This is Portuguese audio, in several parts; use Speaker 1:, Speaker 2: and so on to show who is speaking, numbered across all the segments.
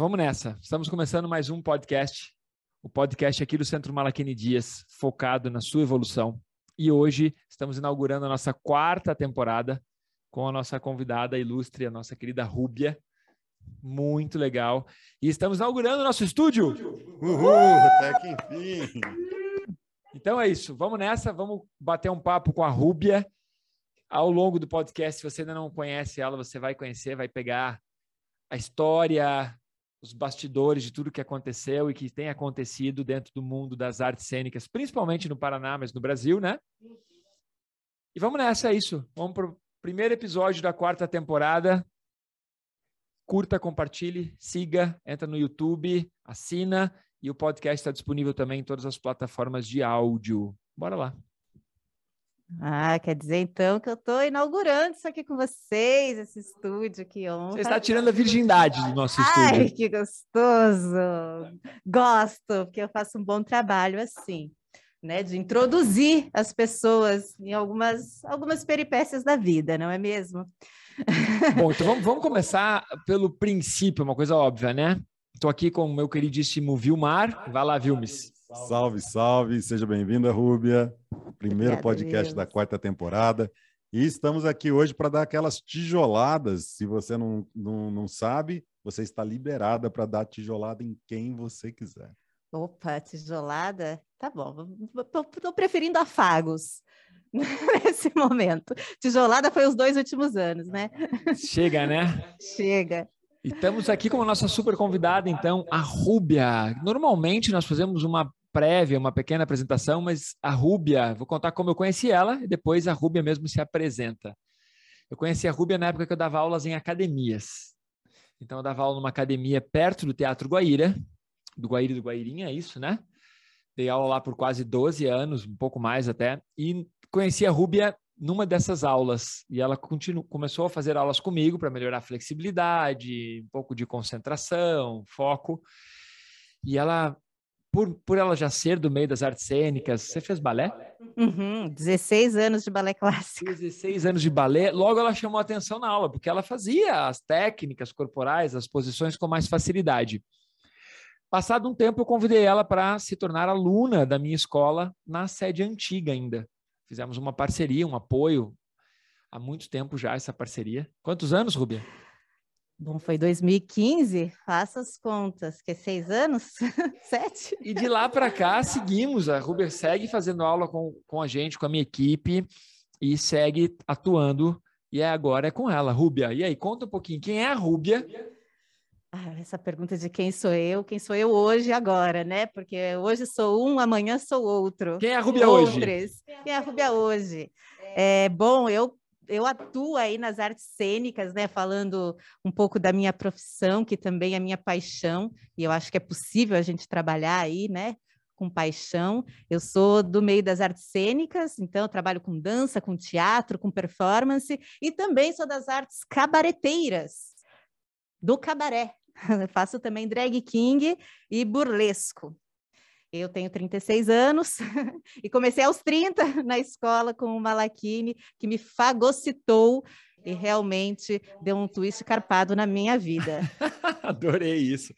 Speaker 1: Então vamos nessa. Estamos começando mais um podcast, o podcast aqui do Centro Malaquini Dias, focado na sua evolução. E hoje estamos inaugurando a nossa quarta temporada com a nossa convidada ilustre, a nossa querida Rúbia. Muito legal. E estamos inaugurando o nosso estúdio.
Speaker 2: Uhul, até que enfim.
Speaker 1: Então é isso. Vamos nessa, vamos bater um papo com a Rúbia. Ao longo do podcast, se você ainda não conhece ela, você vai conhecer, vai pegar a história, os bastidores de tudo que aconteceu e que tem acontecido dentro do mundo das artes cênicas, principalmente no Paraná, mas no Brasil, né? E vamos nessa, é isso. Vamos para o primeiro episódio da quarta temporada. Curta, compartilhe, siga, entra no YouTube, assina e o podcast está disponível também em todas as plataformas de áudio. Bora lá.
Speaker 3: Ah, quer dizer então que eu estou inaugurando isso aqui com vocês, esse estúdio, que honra.
Speaker 1: Você está tirando a virgindade do nosso
Speaker 3: Ai,
Speaker 1: estúdio.
Speaker 3: que gostoso! Gosto, porque eu faço um bom trabalho assim, né? De introduzir as pessoas em algumas, algumas peripécias da vida, não é mesmo?
Speaker 1: Bom, então vamos, vamos começar pelo princípio, uma coisa óbvia, né? Estou aqui com o meu queridíssimo Vilmar. Vai lá, Vilmes.
Speaker 2: Salve, salve, seja bem-vinda, Rúbia. Primeiro
Speaker 3: Obrigada,
Speaker 2: podcast
Speaker 3: Deus.
Speaker 2: da quarta temporada. E estamos aqui hoje para dar aquelas tijoladas. Se você não, não, não sabe, você está liberada para dar tijolada em quem você quiser.
Speaker 3: Opa, tijolada? Tá bom, estou preferindo afagos nesse momento. Tijolada foi os dois últimos anos, né?
Speaker 1: Chega, né?
Speaker 3: Chega.
Speaker 1: E estamos aqui com a nossa super convidada, então, a Rúbia. Normalmente nós fazemos uma prévia, uma pequena apresentação, mas a Rúbia, vou contar como eu conheci ela e depois a Rúbia mesmo se apresenta. Eu conheci a Rúbia na época que eu dava aulas em academias. Então, eu dava aula numa academia perto do Teatro Guaíra, do Guaíra do Guairinha, é isso, né? Dei aula lá por quase 12 anos, um pouco mais até, e conheci a Rúbia numa dessas aulas. E ela continu, começou a fazer aulas comigo para melhorar a flexibilidade, um pouco de concentração, foco. E ela, por, por ela já ser do meio das artes cênicas, você fez balé?
Speaker 3: Uhum, 16 anos de balé clássico.
Speaker 1: 16 anos de balé, logo ela chamou a atenção na aula, porque ela fazia as técnicas corporais, as posições com mais facilidade. Passado um tempo, eu convidei ela para se tornar aluna da minha escola na sede antiga ainda. Fizemos uma parceria, um apoio. Há muito tempo já essa parceria. Quantos anos, Rubia?
Speaker 3: Bom, foi 2015, faça as contas, que é seis anos? Sete?
Speaker 1: E de lá para cá seguimos. A Rubia segue fazendo aula com, com a gente, com a minha equipe, e segue atuando. E é agora é com ela, Rúbia. E aí, conta um pouquinho, quem é a Rúbia?
Speaker 3: Ah, essa pergunta de quem sou eu, quem sou eu hoje e agora, né? Porque hoje sou um, amanhã sou outro.
Speaker 1: Quem é a Rúbia hoje?
Speaker 3: Quem é a Rúbia hoje? É, bom, eu, eu atuo aí nas artes cênicas, né? Falando um pouco da minha profissão, que também é minha paixão, e eu acho que é possível a gente trabalhar aí, né? Com paixão. Eu sou do meio das artes cênicas, então trabalho com dança, com teatro, com performance, e também sou das artes cabareteiras, do cabaré. Faço também drag king e burlesco. Eu tenho 36 anos e comecei aos 30 na escola com o Malachini, que me fagocitou e realmente deu um twist carpado na minha vida.
Speaker 1: Adorei isso.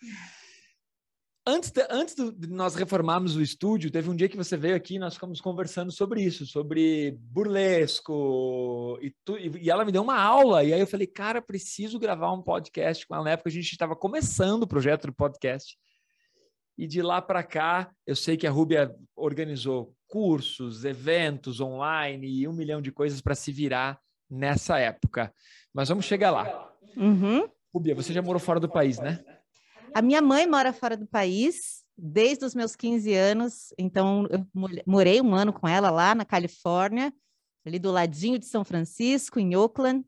Speaker 1: Antes de, antes de nós reformarmos o estúdio, teve um dia que você veio aqui e nós ficamos conversando sobre isso, sobre burlesco, e, tu, e, ela me deu uma aula, e aí eu falei, cara, preciso gravar um podcast com ela. Na época a gente estava começando o projeto do podcast. E de lá para cá, eu sei que a Rúbia organizou cursos, eventos online e um milhão de coisas para se virar nessa época. Mas vamos chegar lá.
Speaker 3: Uhum.
Speaker 1: Rúbia, você já morou fora do país, né?
Speaker 3: A minha mãe mora fora do país desde os meus 15 anos, então eu morei um ano com ela lá na Califórnia, ali do ladinho de São Francisco, em Oakland,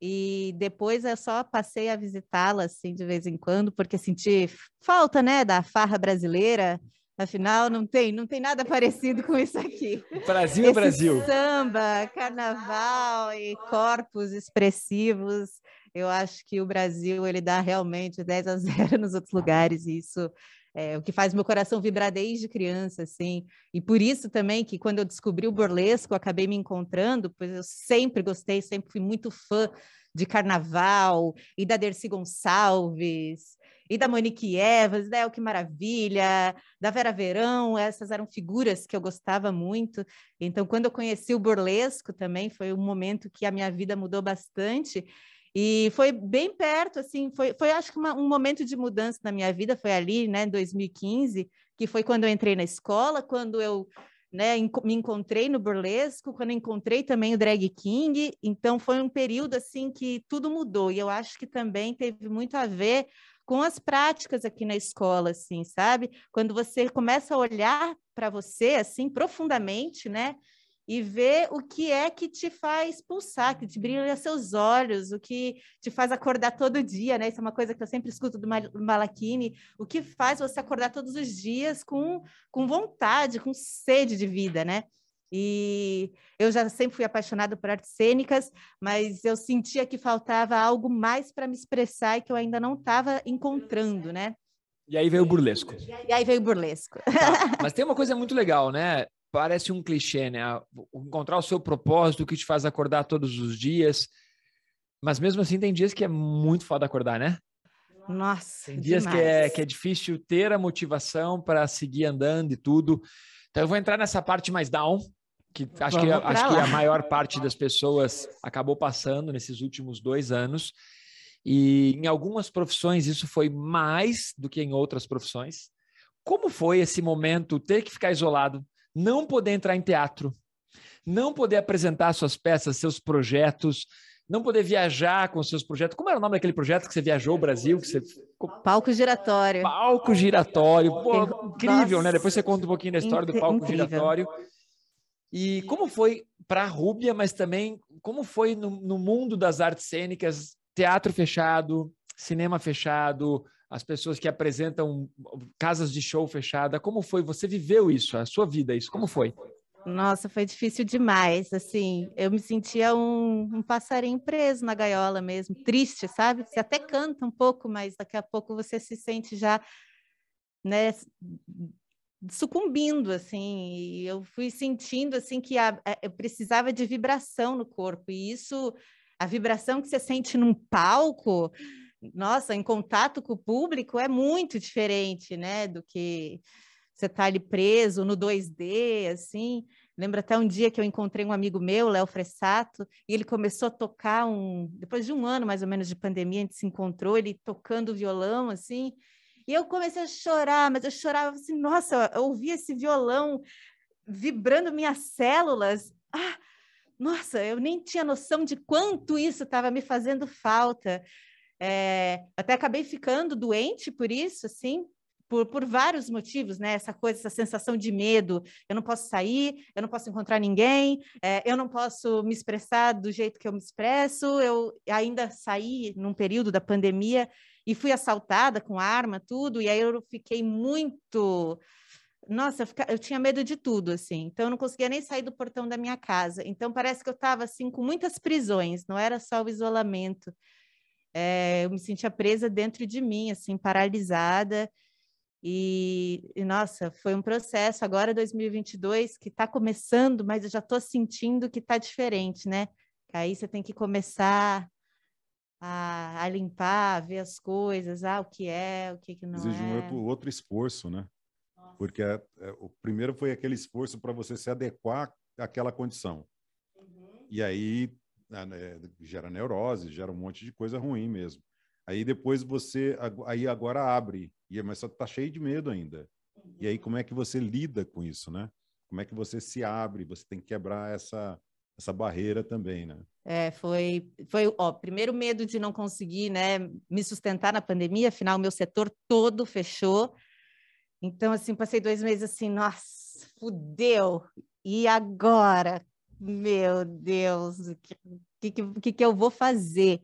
Speaker 3: e depois eu só passei a visitá-la assim de vez em quando, porque senti falta, né, da farra brasileira. Afinal, não tem, não tem nada parecido com isso aqui.
Speaker 1: Brasil é
Speaker 3: Esse
Speaker 1: Brasil.
Speaker 3: Samba, carnaval e corpos expressivos. Eu acho que o Brasil ele dá realmente 10 a 0 nos outros lugares, e isso é o que faz meu coração vibrar desde criança, assim. E por isso também que quando eu descobri o burlesco, eu acabei me encontrando, pois eu sempre gostei, sempre fui muito fã de carnaval e da Dercy Gonçalves e da Monique Evans, da El Que Maravilha, da Vera Verão, essas eram figuras que eu gostava muito. Então, quando eu conheci o burlesco também, foi um momento que a minha vida mudou bastante. E foi bem perto, assim, foi, foi acho que uma, um momento de mudança na minha vida, foi ali, né, em 2015, que foi quando eu entrei na escola, quando eu né, me encontrei no burlesco, quando encontrei também o drag king, então foi um período assim que tudo mudou e eu acho que também teve muito a ver com as práticas aqui na escola, assim, sabe? Quando você começa a olhar para você assim profundamente, né? E ver o que é que te faz pulsar, que te brilha seus olhos, o que te faz acordar todo dia, né? Isso é uma coisa que eu sempre escuto do Malakini, o que faz você acordar todos os dias com, com vontade, com sede de vida, né? E eu já sempre fui apaixonada por artes cênicas, mas eu sentia que faltava algo mais para me expressar e que eu ainda não estava encontrando, né?
Speaker 1: E aí veio o burlesco.
Speaker 3: E aí veio o burlesco.
Speaker 1: Tá, mas tem uma coisa muito legal, né? Parece um clichê, né? Encontrar o seu propósito, o que te faz acordar todos os dias. Mas mesmo assim, tem dias que é muito foda acordar, né?
Speaker 3: Nossa.
Speaker 1: Tem dias que é, que é difícil ter a motivação para seguir andando e tudo. Então, eu vou entrar nessa parte mais down, que acho, que, acho que a maior parte das pessoas acabou passando nesses últimos dois anos. E em algumas profissões isso foi mais do que em outras profissões. Como foi esse momento ter que ficar isolado, não poder entrar em teatro, não poder apresentar suas peças, seus projetos, não poder viajar com seus projetos. Como era o nome daquele projeto que você viajou o Brasil? Que você...
Speaker 3: Palco giratório.
Speaker 1: Palco giratório. Pô, incrível, né? Depois você conta um pouquinho da história do palco incrível. giratório. E como foi para a Rúbia, mas também como foi no, no mundo das artes cênicas, teatro fechado, cinema fechado, as pessoas que apresentam casas de show fechada. Como foi? Você viveu isso, a sua vida, isso? Como foi?
Speaker 3: Nossa, foi difícil demais. Assim, eu me sentia um, um, passarinho preso na gaiola mesmo, triste, sabe? Você até canta um pouco, mas daqui a pouco você se sente já, né, sucumbindo, assim. E eu fui sentindo assim que a, a, eu precisava de vibração no corpo. E isso, a vibração que você sente num palco, nossa, em contato com o público é muito diferente, né, do que você tá ali preso no 2D, assim. Lembro até um dia que eu encontrei um amigo meu, Léo Fressato, e ele começou a tocar um, depois de um ano mais ou menos de pandemia, a gente se encontrou, ele tocando violão, assim, e eu comecei a chorar, mas eu chorava assim, nossa, eu ouvi esse violão vibrando minhas células. Ah, nossa, eu nem tinha noção de quanto isso estava me fazendo falta. É, até acabei ficando doente por isso, assim, por, por vários motivos, né? Essa coisa, essa sensação de medo. Eu não posso sair, eu não posso encontrar ninguém, é, eu não posso me expressar do jeito que eu me expresso. Eu ainda saí num período da pandemia e fui assaltada com arma, tudo, e aí eu fiquei muito. Nossa, eu, fica... eu tinha medo de tudo, assim. Então, eu não conseguia nem sair do portão da minha casa. Então, parece que eu estava, assim, com muitas prisões, não era só o isolamento é, eu me sentia presa dentro de mim, assim, paralisada. E, e, nossa, foi um processo agora 2022 que está começando, mas eu já estou sentindo que está diferente, né? Aí você tem que começar a, a, limpar, a ver as coisas, ah, o que é, o que, que não
Speaker 2: Exige
Speaker 3: é.
Speaker 2: um outro, esforço, né? Nossa. Porque é, é, o primeiro foi aquele esforço para você se adequar àquela condição. Uhum. E aí gera neurose, gera um monte de coisa ruim mesmo. Aí depois você, aí agora abre, e mas só tá cheio de medo ainda. E aí como é que você lida com isso, né? Como é que você se abre? Você tem que quebrar essa essa barreira também, né?
Speaker 3: É, foi, foi, ó, primeiro medo de não conseguir, né, me sustentar na pandemia, afinal, meu setor todo fechou. Então, assim, passei dois meses assim, nossa, fudeu. E agora? Meu Deus, o que, que, que, eu vou fazer?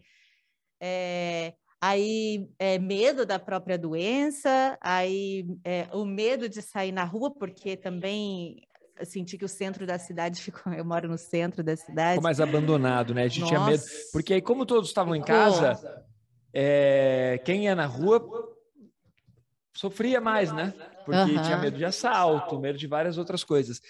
Speaker 3: É, aí é, medo da própria doença, aí é, o medo de sair na rua, porque também senti que o centro da cidade ficou. Eu moro no centro da cidade.
Speaker 1: Ficou mais abandonado, né? A gente Nossa. tinha medo. Porque aí, como todos estavam em casa, é, quem ia na rua sofria mais, né? Porque uhum. tinha medo de assalto, medo de várias outras coisas.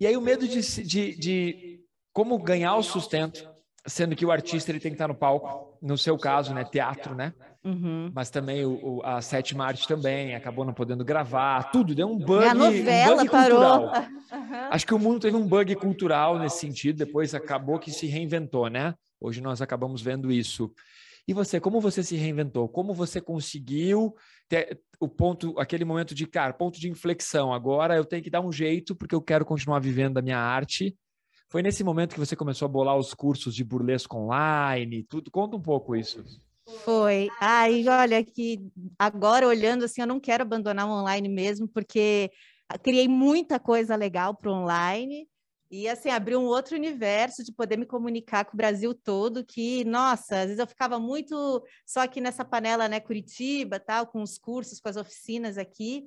Speaker 1: E aí o medo de, de, de como ganhar o sustento, sendo que o artista ele tem que estar no palco, no seu caso, né, teatro, né? Uhum. Mas também o, o, a sétima arte também acabou não podendo gravar, tudo deu um bug,
Speaker 3: a novela
Speaker 1: um bug
Speaker 3: parou.
Speaker 1: cultural. Uhum. Acho que o mundo teve um bug cultural nesse sentido, depois acabou que se reinventou, né? Hoje nós acabamos vendo isso. E você, como você se reinventou? Como você conseguiu ter o ponto, aquele momento de, cara, ponto de inflexão. Agora eu tenho que dar um jeito porque eu quero continuar vivendo a minha arte foi nesse momento que você começou a bolar os cursos de burlesco online, tudo. Conta um pouco isso.
Speaker 3: Foi. Aí, olha, que agora olhando assim, eu não quero abandonar o online mesmo, porque criei muita coisa legal para online. E assim, abriu um outro universo de poder me comunicar com o Brasil todo, que, nossa, às vezes eu ficava muito só aqui nessa panela, né, Curitiba, tal, com os cursos, com as oficinas aqui.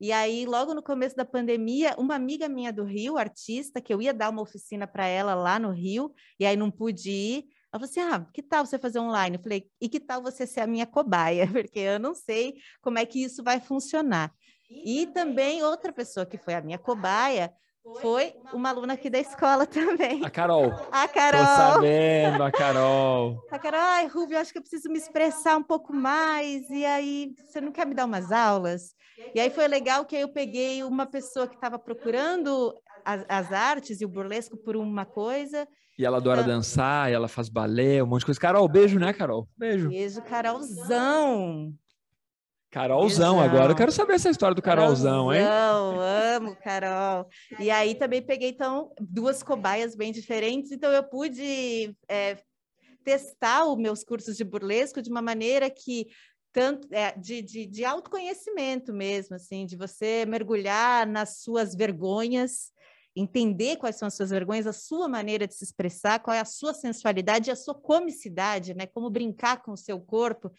Speaker 3: E aí, logo no começo da pandemia, uma amiga minha do Rio, artista, que eu ia dar uma oficina para ela lá no Rio, e aí não pude ir. Ela falou assim: Ah, que tal você fazer online? Eu falei: E que tal você ser a minha cobaia? Porque eu não sei como é que isso vai funcionar. E também outra pessoa que foi a minha cobaia foi uma aluna aqui da escola também.
Speaker 1: A Carol.
Speaker 3: A Carol. Tô
Speaker 1: sabendo, a Carol.
Speaker 3: A Carol, ai, Rubio, acho que eu preciso me expressar um pouco mais. E aí, você não quer me dar umas aulas? E aí foi legal que eu peguei uma pessoa que estava procurando as, as, artes e o burlesco por uma coisa.
Speaker 1: E ela adora então, dançar, e ela faz balé, um monte de coisa. Carol, beijo, né, Carol? Beijo.
Speaker 3: Beijo, Carolzão.
Speaker 1: Carolzão, agora eu quero saber essa história do Carolzão, Carolzão
Speaker 3: hein? amo Carol. E aí também peguei, então, duas cobaias bem diferentes, então eu pude é, testar os meus cursos de burlesco de uma maneira que tanto é, de, de, de autoconhecimento mesmo, assim, de você mergulhar nas suas vergonhas, entender quais são as suas vergonhas, a sua maneira de se expressar, qual é a sua sensualidade e a sua comicidade, né? Como brincar com o seu corpo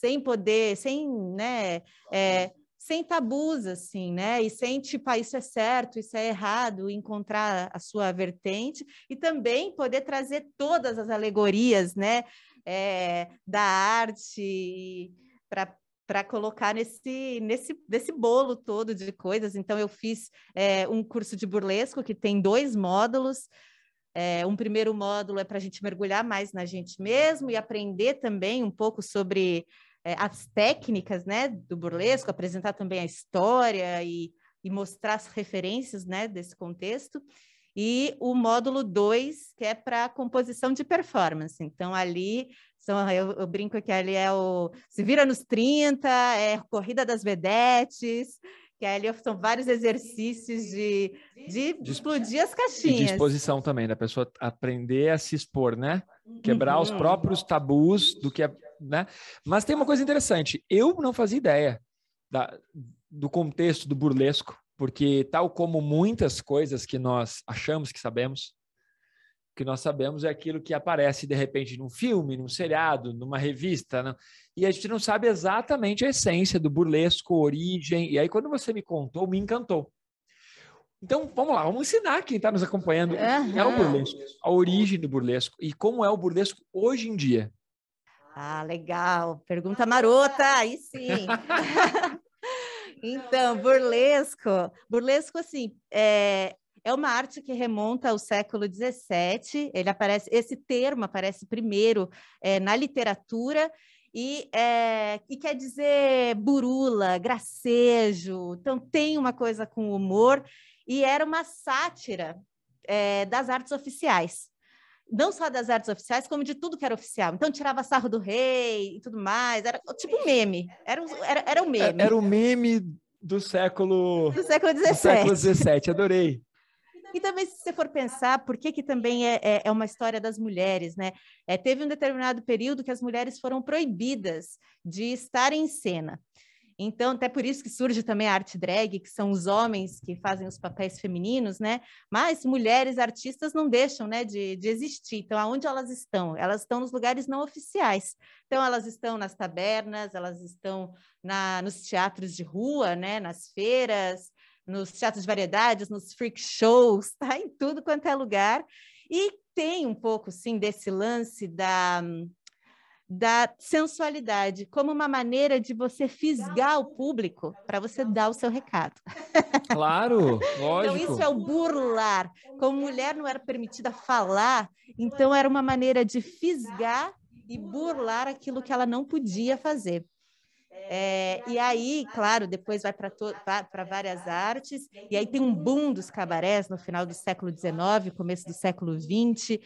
Speaker 3: sem poder, sem, né? É, sem tabus, assim, né? E sem, tipo, ah, isso é certo, isso é errado, encontrar a sua vertente e também poder trazer todas as alegorias, né? É, da arte para colocar nesse, nesse, nesse bolo todo de coisas. Então, eu fiz é, um curso de burlesco que tem dois módulos. É, um primeiro módulo é para a gente mergulhar mais na gente mesmo e aprender também um pouco sobre é, as técnicas né, do burlesco, apresentar também a história e, e mostrar as referências né, desse contexto e o módulo 2, que é para composição de performance. Então, ali são, eu, eu, brinco que ali é o Se Vira nos 30, é Corrida das Vedetes, que ali são vários exercícios de, de, de explodir as caixinhas.
Speaker 1: E disposição também, da pessoa aprender a se expor, né? Quebrar uhum. os próprios tabus do que é. Né? Mas tem uma coisa interessante, eu não fazia ideia da, do contexto do burlesco, porque tal como muitas coisas que nós achamos que sabemos, que nós sabemos é aquilo que aparece de repente num filme, num seriado, numa revista, né? e a gente não sabe exatamente a essência do burlesco, origem. E aí, quando você me contou, me encantou. Então, vamos lá, vamos ensinar quem está nos acompanhando uhum. é o burlesco, a origem do burlesco e como é o burlesco hoje em dia.
Speaker 3: Ah, legal. Pergunta marota, aí sim. então, burlesco. Burlesco, assim, é, é uma arte que remonta ao século XVII. Ele aparece, esse termo aparece primeiro é, na literatura e, é, e quer dizer burula, gracejo. Então tem uma coisa com humor e era uma sátira é, das artes oficiais. Não só das artes oficiais, como de tudo que era oficial. Então, tirava sarro do rei e tudo mais. Era tipo um meme. Era, um, era, era um meme.
Speaker 1: Era o um meme do século...
Speaker 3: Do século XVII. Do
Speaker 1: século XVII, adorei.
Speaker 3: E também, se você for pensar, por que, que também é, é, é uma história das mulheres, né? É, teve um determinado período que as mulheres foram proibidas de estar em cena. Então, até por isso que surge também a arte drag, que são os homens que fazem os papéis femininos, né? Mas mulheres artistas não deixam, né, de, de existir. Então, aonde elas estão? Elas estão nos lugares não oficiais. Então, elas estão nas tabernas, elas estão na, nos teatros de rua, né, nas feiras, nos teatros de variedades, nos freak shows, tá em tudo quanto é lugar. E tem um pouco, sim, desse lance da da sensualidade como uma maneira de você fisgar o público para você dar o seu recado.
Speaker 1: Claro,
Speaker 3: lógico. Então isso é o burlar. Como mulher não era permitida falar, então era uma maneira de fisgar e burlar aquilo que ela não podia fazer. É, e aí, claro, depois vai para várias artes, e aí tem um boom dos cabarés no final do século XIX, começo do século XX.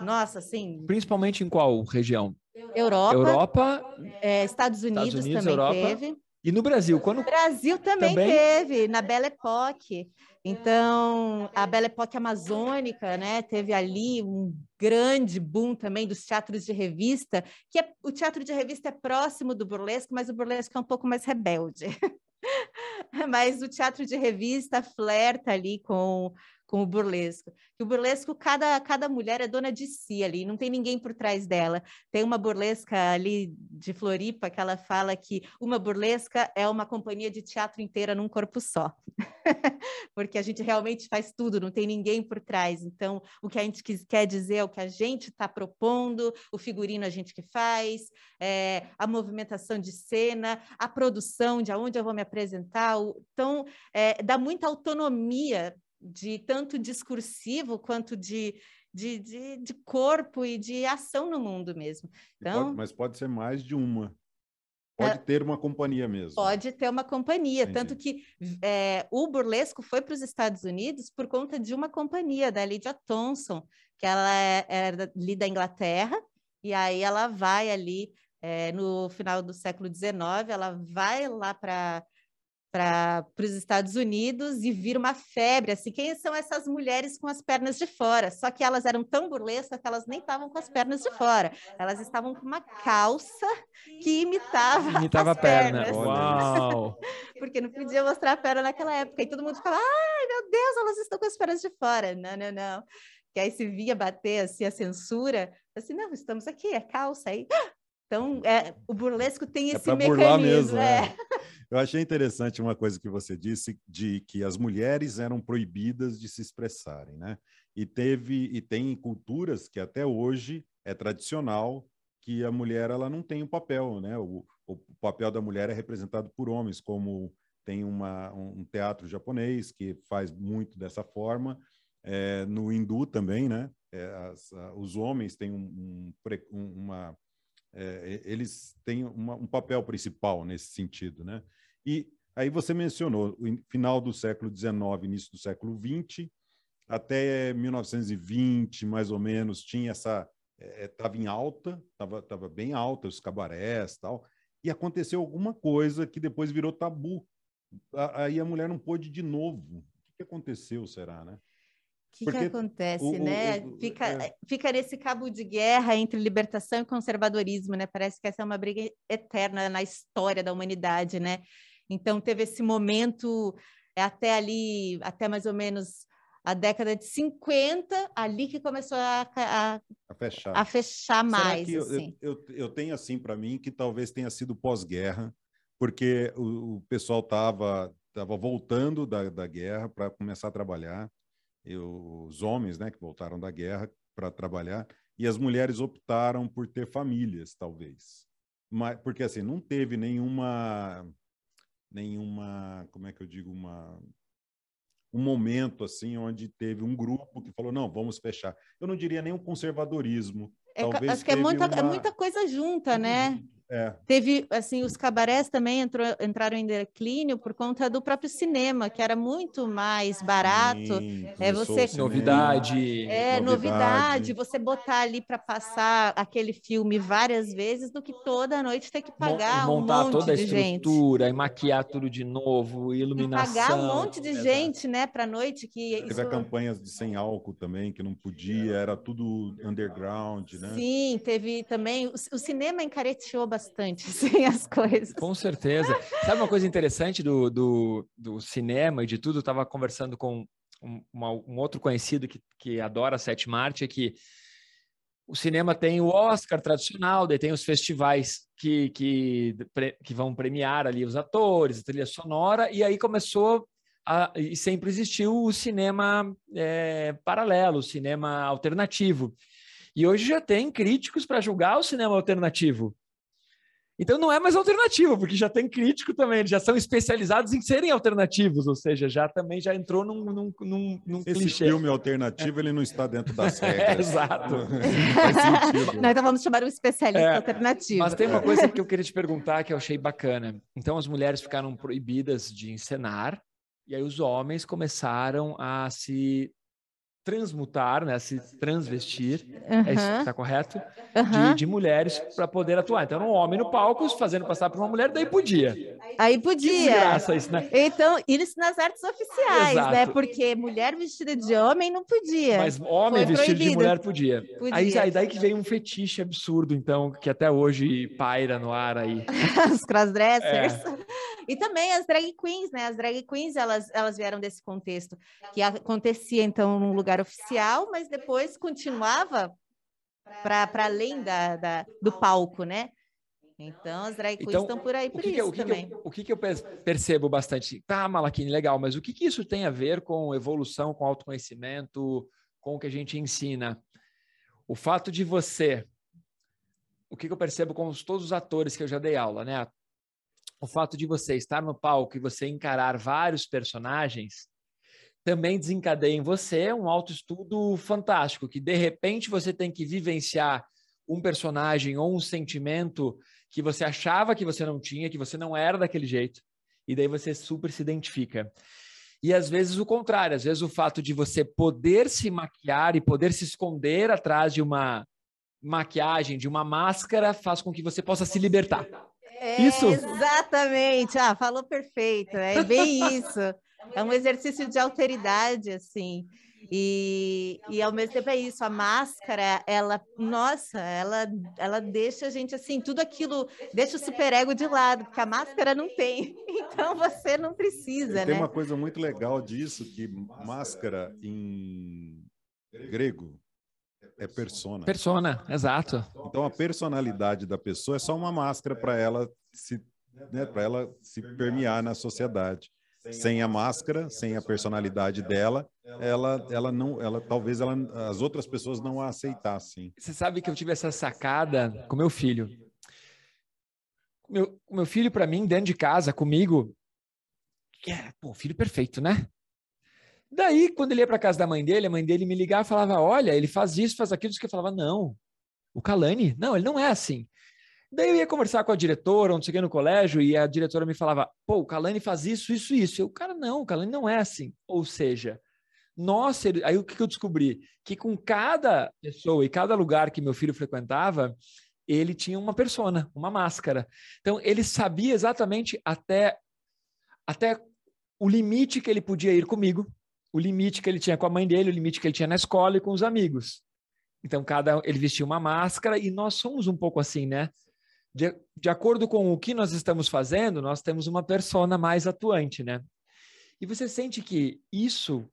Speaker 3: Nossa, assim.
Speaker 1: Principalmente em qual região?
Speaker 3: Europa.
Speaker 1: Europa.
Speaker 3: É, Estados Unidos, Estados Unidos também Europa. teve.
Speaker 1: E no Brasil? Quando...
Speaker 3: Brasil também, também, teve, na Belle Époque. Então, a Belle Époque amazônica, né, teve ali um grande boom também dos teatros de revista, que é, o teatro de revista é próximo do burlesco, mas o burlesco é um pouco mais rebelde. mas o teatro de revista flerta ali com com o burlesco. Que o burlesco, cada, cada mulher é dona de si ali, não tem ninguém por trás dela. Tem uma burlesca ali de Floripa que ela fala que uma burlesca é uma companhia de teatro inteira num corpo só. Porque a gente realmente faz tudo, não tem ninguém por trás. Então, o que a gente quer dizer é o que a gente está propondo, o figurino a gente que faz, é, a movimentação de cena, a produção, de aonde eu vou me apresentar. Então, é, dá muita autonomia de tanto discursivo quanto de, de, de, de, corpo e de ação no mundo mesmo.
Speaker 2: Então, pode, mas pode ser mais de uma. Pode é, ter uma companhia mesmo.
Speaker 3: Pode ter uma companhia, Entendi. tanto que é, o burlesco foi para os Estados Unidos por conta de uma companhia da Lydia Thompson, que ela é, era ali da Inglaterra, e aí ela vai ali é, no final do século XIX, ela vai lá para para os Estados Unidos e vira uma febre, assim, quem são essas mulheres com as pernas de fora? Só que elas eram tão burlescas que elas nem estavam com as pernas de fora, elas estavam com uma calça que imitava,
Speaker 1: imitava
Speaker 3: as
Speaker 1: a perna.
Speaker 3: Pernas.
Speaker 1: Uau!
Speaker 3: Porque não podia mostrar a perna naquela época, e todo mundo ficava, ai meu Deus, elas estão com as pernas de fora. Não, não, não. Que aí se via bater assim a censura, assim, não, estamos aqui, é calça aí. Então, é, o burlesco tem é esse é mecanismo. Mesmo, é.
Speaker 2: é. Eu achei interessante uma coisa que você disse de que as mulheres eram proibidas de se expressarem, né? E teve e tem culturas que até hoje é tradicional que a mulher ela não tem o um papel, né? O, o, papel da mulher é representado por homens, como tem uma, um teatro japonês que faz muito dessa forma, é, no hindu também, né? É, as, os homens têm um, um, uma é, eles têm uma, um papel principal nesse sentido, né? E aí você mencionou o final do século XIX, início do século XX, até 1920, mais ou menos, tinha essa estava é, em alta, estava tava bem alta os cabarés tal, e aconteceu alguma coisa que depois virou tabu. Aí a mulher não pôde de novo. O que aconteceu, será, né?
Speaker 3: Que, que acontece, o, né? O, o, fica, é... fica nesse cabo de guerra entre libertação e conservadorismo, né? Parece que essa é uma briga eterna na história da humanidade, né? Então teve esse momento é até ali, até mais ou menos a década de 50, ali que começou a, a,
Speaker 2: a fechar.
Speaker 3: a fechar mais.
Speaker 2: Eu,
Speaker 3: assim.
Speaker 2: eu, eu, tenho assim para mim que talvez tenha sido pós-guerra, porque o, o pessoal estava tava voltando da, da guerra para começar a trabalhar os homens, né, que voltaram da guerra para trabalhar, e as mulheres optaram por ter famílias, talvez. Mas, porque assim, não teve nenhuma nenhuma, como é que eu digo, uma um momento assim onde teve um grupo que falou não, vamos fechar. Eu não diria nem um conservadorismo.
Speaker 3: É, Talvez acho que é muita, é uma... muita coisa junta, né? É. Teve, assim, os cabarés também entrou, entraram em declínio por conta do próprio cinema, que era muito mais barato. Sim, é você
Speaker 1: novidade.
Speaker 3: É, novidade. novidade você botar ali para passar aquele filme várias vezes do que toda noite ter que pagar
Speaker 1: montar
Speaker 3: um monte
Speaker 1: toda a
Speaker 3: de
Speaker 1: estrutura
Speaker 3: gente.
Speaker 1: e maquiar tudo de novo, iluminação.
Speaker 3: E pagar um monte de gente, né, para noite que
Speaker 2: Teve isso... campanhas de sem álcool também, que não podia, era tudo underground, né?
Speaker 3: Sim, teve também o, o cinema encareteou bastante assim, as coisas.
Speaker 1: Com certeza. Sabe uma coisa interessante do, do, do cinema e de tudo? Eu estava conversando com um, uma, um, outro conhecido que, que adora a sétima arte, é que o cinema tem o Oscar tradicional, daí tem os festivais que, que, que vão premiar ali os atores, a trilha sonora, e aí começou a, e sempre existiu o cinema é, paralelo, o cinema alternativo. E hoje já tem críticos para julgar o cinema alternativo. Então não é mais alternativo, porque já tem crítico também, eles já são especializados em serem alternativos, ou seja, já também já entrou num, num, num, num
Speaker 2: Esse
Speaker 1: clichê.
Speaker 2: filme alternativo, ele não está dentro das regras.
Speaker 1: É, exato.
Speaker 3: Nós então vamos chamar um especialista
Speaker 1: É,
Speaker 3: alternativo.
Speaker 1: Mas tem uma coisa que eu queria te perguntar que eu achei bacana. Então as mulheres ficaram proibidas de encenar, e aí os homens começaram a se transmutar, né, se transvestir, é isso, tá correto?
Speaker 3: aham.
Speaker 1: De, de mulheres para poder atuar. Então um homem no palco fazendo passar por uma mulher, daí podia.
Speaker 3: Aí podia.
Speaker 1: desgraça isso, né?
Speaker 3: Então, isso nas artes oficiais, né?
Speaker 1: Exato.
Speaker 3: Porque mulher vestida de homem não podia.
Speaker 1: Mas homem
Speaker 3: Foi
Speaker 1: vestido de
Speaker 3: proibido.
Speaker 1: mulher podia. Aí,
Speaker 3: Podia.
Speaker 1: aí daí que veio um fetiche absurdo, então, que até hoje paira no ar aí.
Speaker 3: Os crossdressers.
Speaker 1: É.
Speaker 3: E também as drag queens, né? As drag queens, elas, elas vieram desse contexto que acontecia, então, num lugar oficial, mas depois continuava para além da, da- do palco, né? Então, as drag queens
Speaker 1: Então,
Speaker 3: estão por aí por
Speaker 1: que, que, eu-
Speaker 3: isso
Speaker 1: o que
Speaker 3: também.
Speaker 1: eu, o que que eu per- percebo bastante? Tá, Malaquini, legal, mas o que, que isso tem a ver com evolução, com autoconhecimento, com o que a gente ensina? O fato de você. O que, que eu percebo com os- todos os atores que eu já dei aula, né? O fato de você estar no palco e você encarar vários personagens também desencadeia em você um autoestudo fantástico, que de repente você tem que vivenciar um personagem ou um sentimento que você achava que você não tinha, que você não era daquele jeito, e daí você super se identifica. E às vezes o contrário, às vezes o fato de você poder se maquiar e poder se esconder atrás de uma maquiagem, de uma máscara, faz com que você possa se libertar.
Speaker 3: É,
Speaker 1: Isso.
Speaker 3: Exatamente. Ah, falou perfeito. É bem isso. É um exercício de alteridade, assim. E, e ao mesmo tempo é isso, a máscara, ela, nossa, ela, ela deixa a gente assim, tudo aquilo, deixa o superego de lado, porque a máscara não tem. Então você não precisa,
Speaker 2: Tem
Speaker 3: né?
Speaker 2: uma coisa muito legal disso, que máscara em grego é persona.
Speaker 1: Persona, exato.
Speaker 2: Então a personalidade da pessoa é só uma máscara para ela se, né, para ela se permear na sociedade. Sem a máscara, sem a personalidade dela, ela, ela não, ela talvez ela, as outras pessoas não a aceitassem.
Speaker 1: Você sabe que eu tive essa sacada com meu filho. Meu, meu filho, para mim, dentro de casa, comigo, é, pô, filho perfeito, né? Daí, quando ele ia para casa da mãe dele, a mãe dele me ligava e falava: Olha, ele faz isso, faz aquilo. Que eu falava: Não, o Kalani, não, ele não é assim. Daí eu ia conversar com a diretora, não sei o que, no colégio, e a diretora me falava: Pô, o Kalani faz isso, isso, isso. Eu, cara, não, o Kalani não é assim. Ou seja, ele- aí o que eu descobri? Que com cada pessoa e cada lugar que meu filho frequentava, ele tinha uma persona, uma máscara. Então, ele sabia exatamente até, até o limite que ele podia ir comigo, o limite que ele tinha com a mãe dele, o limite que ele tinha na escola e com os amigos. Então, cada ele vestia uma máscara e nós somos um pouco assim, né? De, de acordo com o que nós estamos fazendo, nós temos uma persona mais atuante, né? E você sente que isso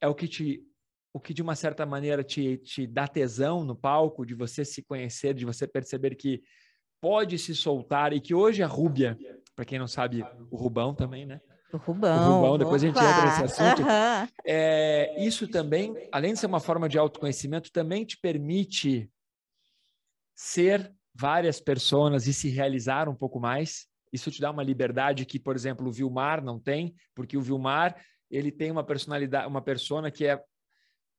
Speaker 1: é o que te o que de uma certa maneira te, te dá tesão no palco, de você se conhecer, de você perceber que pode se soltar e que hoje a Rúbia, para quem não sabe, o Rubão também, né?
Speaker 3: O Rubão.
Speaker 1: O Rubão, depois a gente entra nesse assunto.
Speaker 3: aham.
Speaker 1: É, isso também, além de ser uma forma de autoconhecimento, também te permite ser várias pessoas e se realizar um pouco mais. Isso te dá uma liberdade que, por exemplo, o Vilmar não tem, porque o Vilmar ele tem uma personalidade, uma persona que é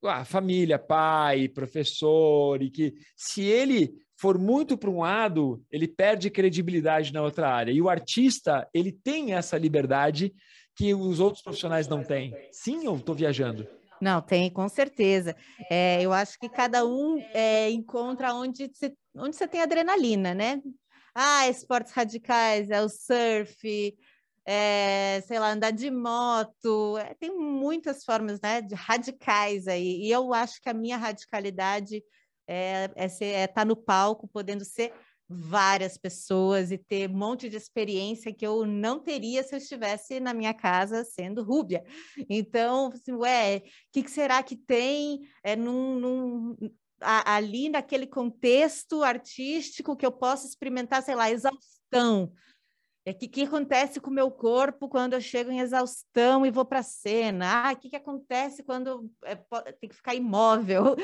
Speaker 1: ah, família, pai, professor, e que se ele for muito para um lado, ele perde credibilidade na outra área. E o artista, ele tem essa liberdade que os outros profissionais não têm. Sim, eu estou viajando.
Speaker 3: Não, tem, com certeza. É, eu acho que cada um é, encontra onde você, onde tem adrenalina, né? Ah, esportes radicais, é o surf, é, sei lá, andar de moto, é, tem muitas formas, né, de radicais aí. E eu acho que a minha radicalidade é estar é ser- é tá no palco, podendo ser várias pessoas e ter um monte de experiência que eu não teria se eu estivesse na minha casa sendo rúbia. Então, assim, ué, o que, que será que tem é, num, num- a- ali naquele contexto artístico que eu possa experimentar, sei lá, exaustão? O que, que acontece com o meu corpo quando eu chego em exaustão e vou para a cena? Ah, o que, que acontece quando é, tem que ficar imóvel?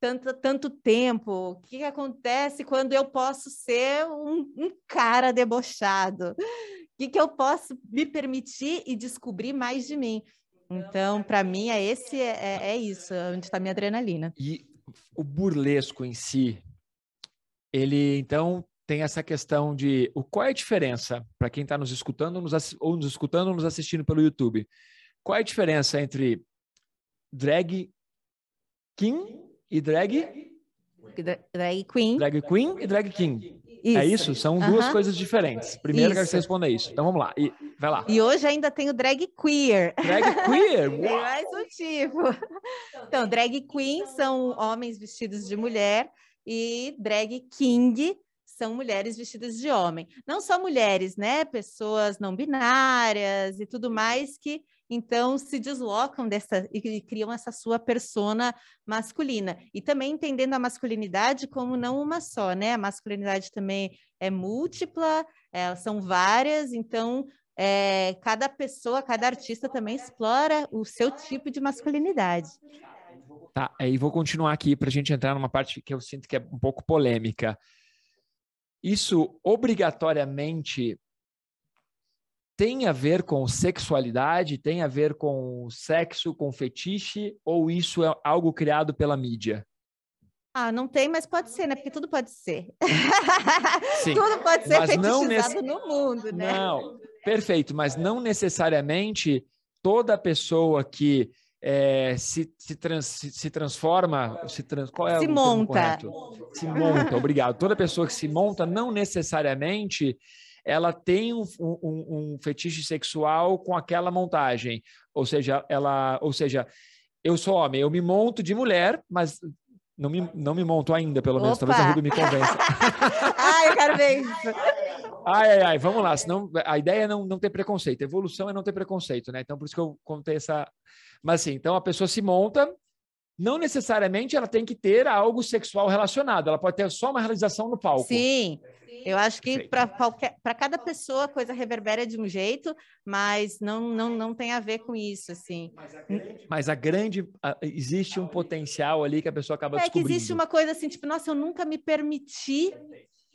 Speaker 3: Tanto, tanto tempo? O que, que acontece quando eu posso ser um, um cara debochado? O que, que eu posso me permitir e descobrir mais de mim? Então, para mim, é esse é, é, é isso, onde está minha adrenalina.
Speaker 1: E o burlesco em si, ele então tem essa questão de o qual é a diferença para quem está nos escutando nos, ou nos escutando ou nos assistindo pelo YouTube? Qual é a diferença entre drag king e drag
Speaker 3: drag queen,
Speaker 1: drag queen e drag king? Isso. É isso? São duas coisas diferentes. Primeiro, isso. quero que você responda isso. Então vamos lá. E, vai lá.
Speaker 3: E hoje ainda tem o drag queer.
Speaker 1: Drag queer?
Speaker 3: tem mais um tipo. Então, drag queen são homens vestidos de mulher e drag king são mulheres vestidas de homem. Não só mulheres, né? Pessoas não binárias e tudo mais que então se deslocam dessa e criam essa sua persona masculina. E também entendendo a masculinidade como não uma só, né? A masculinidade também é múltipla, é, são várias, então é, cada pessoa, cada artista também explora o seu tipo de masculinidade.
Speaker 1: Tá, aí vou continuar aqui para a gente entrar numa parte que eu sinto que é um pouco polêmica. Isso obrigatoriamente tem a ver com sexualidade, tem a ver com sexo, com fetiche, ou isso é algo criado pela mídia?
Speaker 3: Ah, não tem, mas pode ser, né? Porque tudo pode ser. Sim, tudo pode ser fetichizado nesse... no mundo, né?
Speaker 1: Não, perfeito, mas não necessariamente toda pessoa que é, se, se, trans, se, se, transforma, se trans, qual é
Speaker 3: se
Speaker 1: o
Speaker 3: monta.
Speaker 1: Se monta, obrigado. Toda pessoa que se monta não necessariamente ela tem um, um, um, fetiche sexual com aquela montagem, ou seja, ela, ou seja, eu sou homem, eu me monto de mulher, mas não me, não me monto ainda, pelo menos. Opa. Talvez a Ruby me convença.
Speaker 3: ai, eu quero ver isso.
Speaker 1: Ai, ai, ai, vamos lá. Senão, a ideia é não, não ter preconceito. Evolução é não ter preconceito, né? Então, por isso que eu contei essa, mas assim, então a pessoa se monta, não necessariamente ela tem que ter algo sexual relacionado, ela pode ter só uma realização no palco.
Speaker 3: Sim. Eu acho que para cada pessoa a coisa reverbera de um jeito, mas não, não, não tem a ver com isso, assim.
Speaker 1: Mas a grande, a, existe um potencial ali que a pessoa acaba é descobrindo.
Speaker 3: É que existe uma coisa assim, tipo, nossa, eu nunca me permiti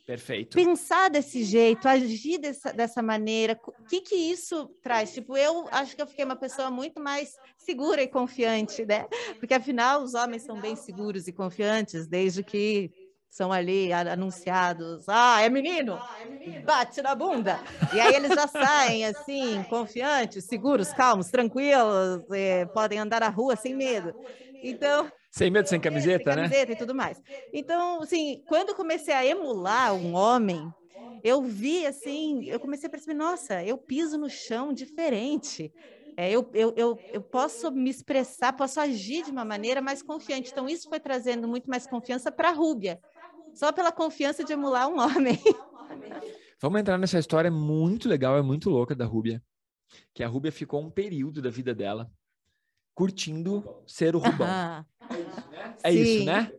Speaker 1: Perfeito.
Speaker 3: Pensar desse jeito, agir dessa, dessa maneira, o que que isso traz? Tipo, eu acho que eu fiquei uma pessoa muito mais segura e confiante, né? Porque afinal os homens são bem seguros e confiantes desde que são ali anunciados, ah, é menino, bate na bunda. E aí eles já saem assim, confiantes, seguros, calmos, tranquilos, eh, podem andar na rua sem medo. Então,
Speaker 1: sem medo, sem camiseta,
Speaker 3: sem
Speaker 1: né?
Speaker 3: Camiseta e tudo mais. Então, assim, quando comecei a emular um homem, eu vi assim, eu comecei a perceber, nossa, eu piso no chão diferente. É, eu, eu, eu, eu posso me expressar, posso agir de uma maneira mais confiante. Então, isso foi trazendo muito mais confiança para a Rúbia, só pela confiança de emular um homem.
Speaker 1: Vamos entrar nessa história muito legal, é muito louca da Rúbia. Que a Rúbia ficou um período da vida dela curtindo ser o Rubão. É isso, né?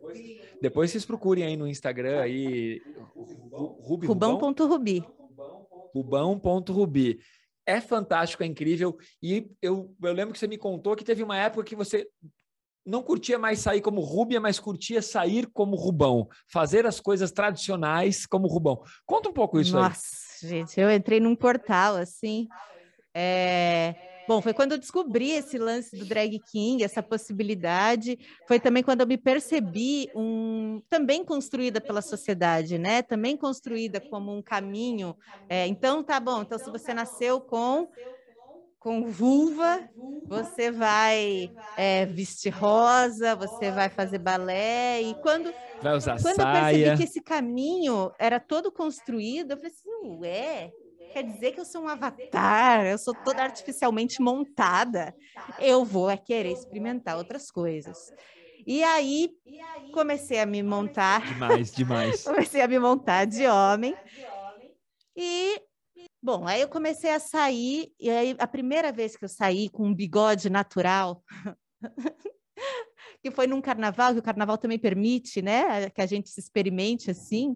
Speaker 1: Depois vocês procurem aí no Instagram aí
Speaker 3: Rubi, Rubão.rubi.
Speaker 1: Rubão.rubi. É fantástico, é incrível. E eu, eu lembro que você me contou que teve uma época que você não curtia mais sair como Rúbia, mas curtia sair como Rubão, fazer as coisas tradicionais como Rubão. Conta um pouco isso
Speaker 3: Nossa,
Speaker 1: aí.
Speaker 3: Nossa, gente, eu entrei num portal assim. É Bom, foi quando eu descobri esse lance do drag king, essa possibilidade. Foi também quando eu me percebi um também construída pela sociedade, né? Também construída como um caminho. É, então, tá bom. Então, se você nasceu com com vulva, você vai é, vestir rosa, você vai fazer balé e quando
Speaker 1: vai usar
Speaker 3: quando
Speaker 1: saia.
Speaker 3: eu percebi que esse caminho era todo construído, eu falei assim, ué, quer dizer que eu sou um avatar, eu sou toda artificialmente montada. Eu vou é querer experimentar outras coisas. E aí comecei a me montar.
Speaker 1: Demais, demais.
Speaker 3: comecei a me montar de homem. E bom, aí eu comecei a sair e aí a primeira vez que eu saí com um bigode natural que foi num carnaval, que o carnaval também permite, né, que a gente se experimente assim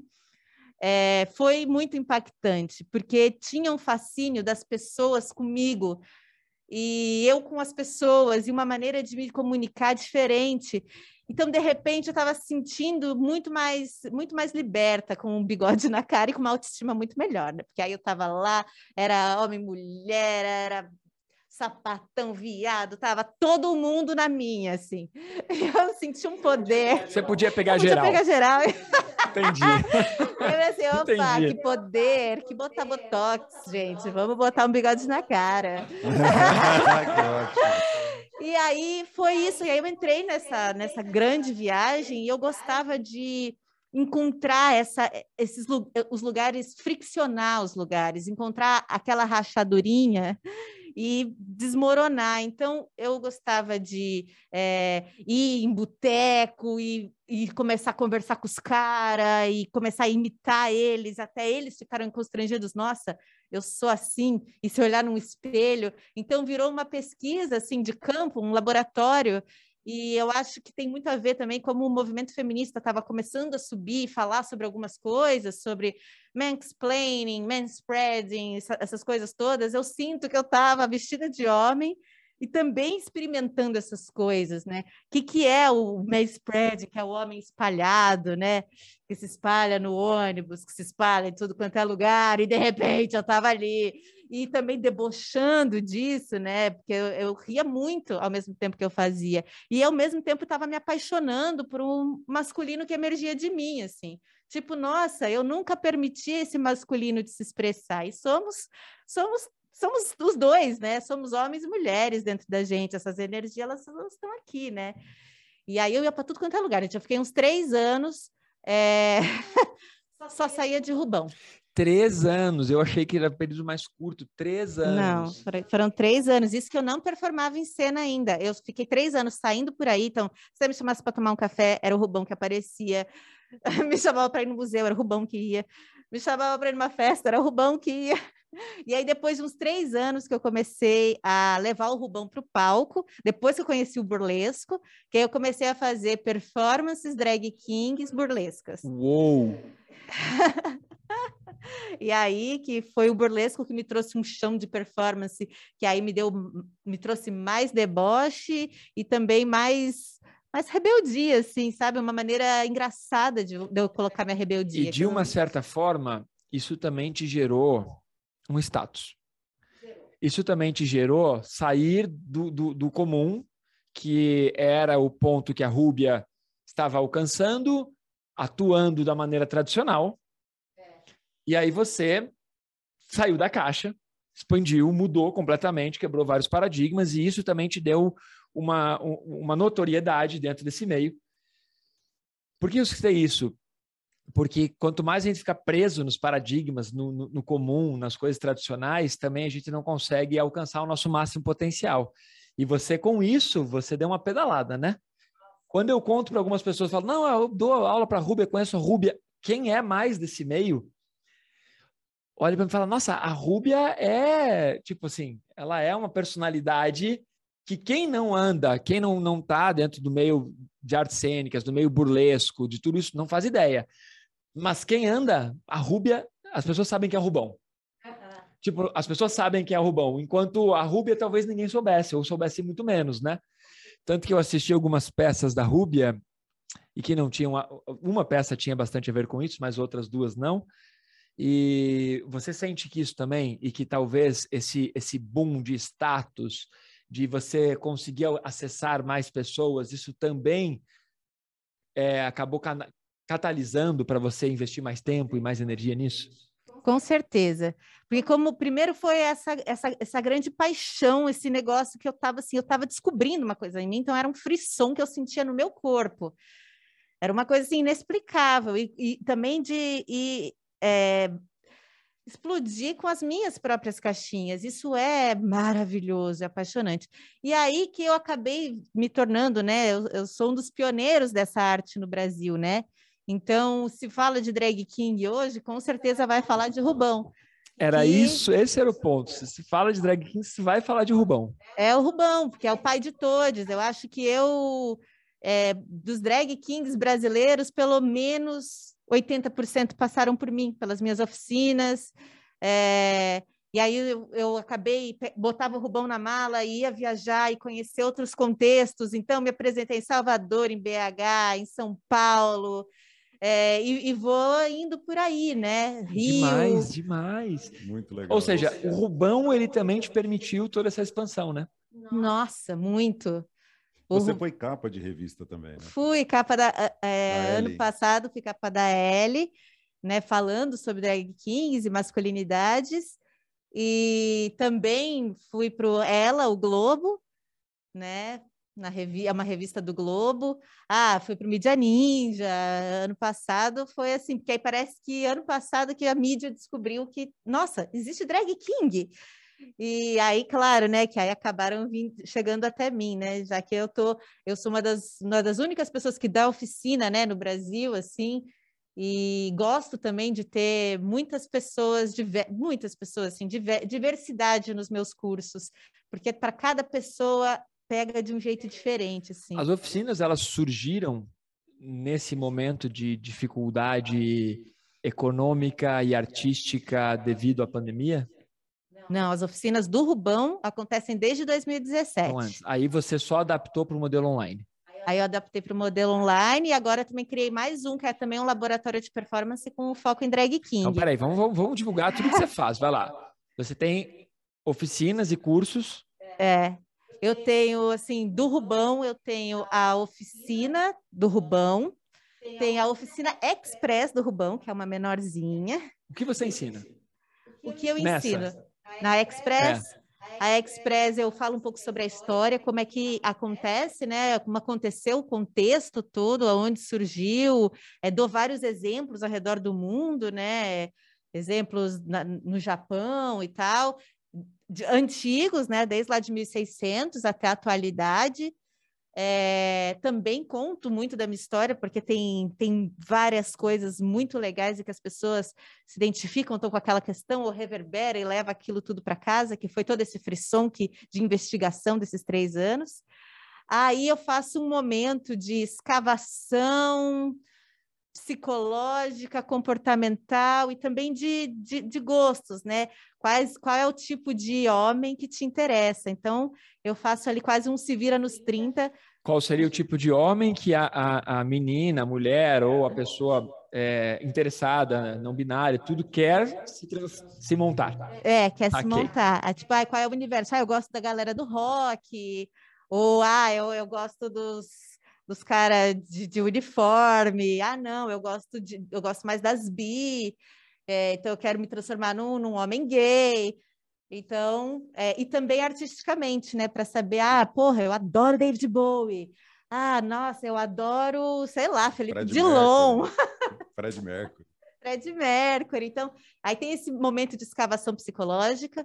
Speaker 3: é, foi muito impactante, porque tinha um fascínio das pessoas comigo. e eu com as pessoas e uma maneira de me comunicar diferente. Então, de repente, eu estava sentindo muito mais, muito mais liberta, com um bigode na cara e com uma autoestima muito melhor, né? Porque aí eu estava lá, era homem, mulher, era sapatão, viado, tava todo mundo na minha, assim. Eu senti um poder.
Speaker 1: Você podia pegar eu geral.
Speaker 3: Podia pegar geral.
Speaker 1: Entendi.
Speaker 3: Eu assim, opa, Entendi. que poder, que botar botox, gente. Vamos botar um bigode na cara. E aí foi isso. E aí eu entrei nessa, nessa grande viagem e eu gostava de encontrar essa, esses os lugares, friccionar os lugares, encontrar aquela rachadurinha e desmoronar. Então, eu gostava de é, ir em boteco e, e, começar a conversar com os caras e começar a imitar eles, até eles ficaram constrangidos. Nossa, eu sou assim, e se olhar num espelho. Então, virou uma pesquisa assim de campo, um laboratório e eu acho que tem muito a ver também como o movimento feminista estava começando a subir falar sobre algumas coisas, sobre mansplaining, manspreading, essas coisas todas. Eu sinto que eu estava vestida de homem e também experimentando essas coisas, né? O que, que é o spread, que é o homem espalhado, né? Que se espalha no ônibus, que se espalha em tudo quanto é lugar, e de repente eu estava ali. E também debochando disso, né? Porque eu, eu, ria muito ao mesmo tempo que eu fazia. E ao mesmo tempo estava me apaixonando por um masculino que emergia de mim, assim. Tipo, nossa, eu nunca permiti esse masculino de se expressar. E somos, somos somos os dois, né? Somos homens e mulheres dentro da gente. Essas energias, elas, elas estão aqui, né? E aí eu ia para tudo quanto é lugar. Eu fiquei uns três anos, é... só saía de Rubão.
Speaker 1: Três anos, eu achei que era período mais curto, três anos.
Speaker 3: Não, foram três anos. Isso que eu não performava em cena ainda. Eu fiquei três anos saindo por aí. Então, se você me chamasse para tomar um café, era o Rubão que aparecia. Me chamava para ir no museu, era o Rubão que ia. Me chamava para ir numa festa, era o Rubão que ia. E aí, depois de uns três anos que eu comecei a levar o Rubão para o palco, depois que eu conheci o burlesco, que aí eu comecei a fazer performances drag kings burlescas.
Speaker 1: Uou!
Speaker 3: e aí que foi o burlesco que me trouxe um chão de performance, que aí me deu, me trouxe mais deboche e também mais mais rebeldia, assim, sabe? Uma maneira engraçada de, de eu colocar minha rebeldia.
Speaker 1: E de uma certa forma, isso também te gerou um status. Isso também te gerou sair do, do, do comum, que era o ponto que a Rúbia estava alcançando, atuando da maneira tradicional. E aí você saiu da caixa, expandiu, mudou completamente, quebrou vários paradigmas, e isso também te deu uma, uma notoriedade dentro desse meio. Por que eu citei isso? Porque quanto mais a gente fica preso nos paradigmas, no, no, no, comum, nas coisas tradicionais, também a gente não consegue alcançar o nosso máximo potencial. E você, com isso, você deu uma pedalada, né? Quando eu conto para algumas pessoas, falo, não, eu dou aula para a Rúbia, conheço a Rúbia. Quem é mais desse meio? Olha para mim e fala, nossa, a Rúbia é, tipo assim, ela é uma personalidade que quem não anda, quem não, não tá dentro do meio de artes cênicas, do meio burlesco, de tudo isso, não faz ideia. Mas quem anda, a Rúbia, as pessoas sabem que é Rubão. Tipo, as pessoas sabem que é Rubão, enquanto a Rúbia talvez ninguém soubesse, ou soubesse muito menos, né? Tanto que eu assisti algumas peças da Rúbia e que não tinham. Uma peça tinha bastante a ver com isso, mas outras duas não. E você sente que isso também, e que talvez esse, esse boom de status, de você conseguir acessar mais pessoas, isso também é, acabou catalisando para você investir mais tempo e mais energia nisso?
Speaker 3: Com certeza. Porque como primeiro foi essa, essa, essa grande paixão, esse negócio que eu estava assim, eu estava descobrindo uma coisa em mim, então era um frisson que eu sentia no meu corpo. Era uma coisa assim inexplicável e, e também de e, é, explodir com as minhas próprias caixinhas. Isso é maravilhoso, é apaixonante. E aí que eu acabei me tornando, né? Eu, eu sou um dos pioneiros dessa arte no Brasil, né? Então, se fala de drag king hoje, com certeza vai falar de Rubão.
Speaker 1: Era que... isso, esse era o ponto. Se se fala de drag king, se vai falar de Rubão.
Speaker 3: É o Rubão, porque é o pai de todos. Eu acho que eu, é, dos drag kings brasileiros, pelo menos 80% passaram por mim, pelas minhas oficinas. É, E aí eu, eu, acabei, botava o Rubão na mala, ia viajar e conhecer outros contextos. Então, me apresentei em Salvador, em BH, em São Paulo, é, e, e, vou indo por aí, né?
Speaker 1: Rio. Demais, demais.
Speaker 2: Muito legal.
Speaker 1: Ou seja, o Rubão, ele também te permitiu toda essa expansão, né?
Speaker 3: Nossa, muito.
Speaker 2: Você foi capa de revista também, né?
Speaker 3: Fui capa da. É, da ano passado fui capa da L, né? Falando sobre drag kings e masculinidades. E também fui para Ela, o Globo, né? Na revi é uma revista do Globo. Ah, fui para o Mídia Ninja. Ano passado foi assim, porque aí parece que ano passado que a mídia descobriu que, nossa, existe drag king. E aí, claro, né, que aí acabaram vindo, chegando até mim, né, já que eu tô, eu sou uma das, uma das únicas pessoas que dá oficina, né, no Brasil, assim, e gosto também de ter muitas pessoas, muitas pessoas, assim, diversidade nos meus cursos, porque para cada pessoa pega de um jeito diferente, assim.
Speaker 1: As oficinas, elas surgiram nesse momento de dificuldade econômica e artística devido à pandemia?
Speaker 3: Não, as oficinas do Rubão acontecem desde 2017. Então.
Speaker 1: Aí você só adaptou para o modelo online?
Speaker 3: Aí eu adaptei para o modelo online e agora também criei mais um, que é também um laboratório de performance com foco em drag king. Então,
Speaker 1: peraí, vamos, vamos, vamos divulgar tudo que você faz. Vai lá. Você tem oficinas e cursos.
Speaker 3: É. Eu tenho, assim, do Rubão, eu tenho a oficina do Rubão, tem a oficina express do Rubão, que é uma menorzinha.
Speaker 1: O que você ensina?
Speaker 3: O que eu Nessa? ensino? Na Express, é. A Express eu falo um pouco sobre a história, como é que acontece, né? Como aconteceu o contexto todo, aonde surgiu, é, dou vários exemplos ao redor do mundo, né? Exemplos na, no Japão e tal, de, antigos, né? Desde lá de 1600 até a atualidade. É, também conto muito da minha história, porque tem, tem várias coisas muito legais e que as pessoas se identificam, estão com aquela questão, ou reverbera e leva aquilo tudo para casa, que foi todo esse frisson que, de investigação desses três anos. Aí eu faço um momento de escavação psicológica, comportamental e também de, de, de, gostos, né? Quais, qual é o tipo de homem que te interessa? Então, eu faço ali quase um se vira nos 30.
Speaker 1: Qual seria o tipo de homem que a, a, a menina, a mulher ou a pessoa é, interessada, não binária, tudo quer se, se montar?
Speaker 3: É, quer okay. se montar. Ah, tipo, ah, qual é o universo? Ah, eu gosto da galera do rock, ou ah, eu, eu gosto dos dos caras de, de, uniforme. Ah, não, eu gosto de, eu gosto mais das bi, é, então eu quero me transformar num, num homem gay. Então, é, e também artisticamente, né? Para saber, ah, porra, eu adoro David Bowie. Ah, nossa, eu adoro, sei lá, Felipe Fred Dilon.
Speaker 2: Mercury. Fred Mercury.
Speaker 3: Fred Mercury. Então, aí tem esse momento de escavação psicológica.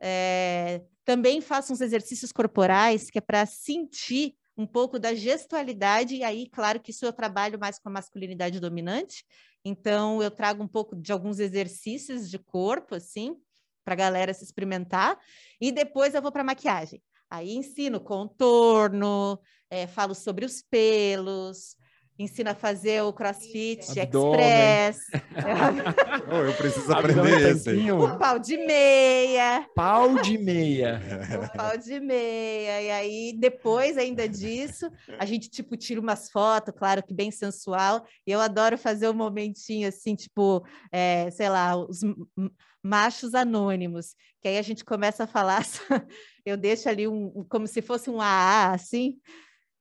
Speaker 3: É, também faço uns exercícios corporais que é para sentir um pouco da gestualidade, e aí, claro que isso eu trabalho mais com a masculinidade dominante, então eu trago um pouco de alguns exercícios de corpo, assim, para a galera se experimentar, e depois eu vou para maquiagem. Aí ensino contorno, é, falo sobre os pelos, ensina a fazer o CrossFit Abdômen. Express.
Speaker 2: oh, eu preciso aprender esse.
Speaker 3: O pau de meia.
Speaker 1: Pau de meia.
Speaker 3: O pau de meia. E aí, depois ainda disso, a gente, tipo, tira umas fotos, claro que bem sensual. E eu adoro fazer um momentinho assim, tipo, é, sei lá, os machos anônimos. Que aí a gente começa a falar, eu deixo ali um, como se fosse um AA, assim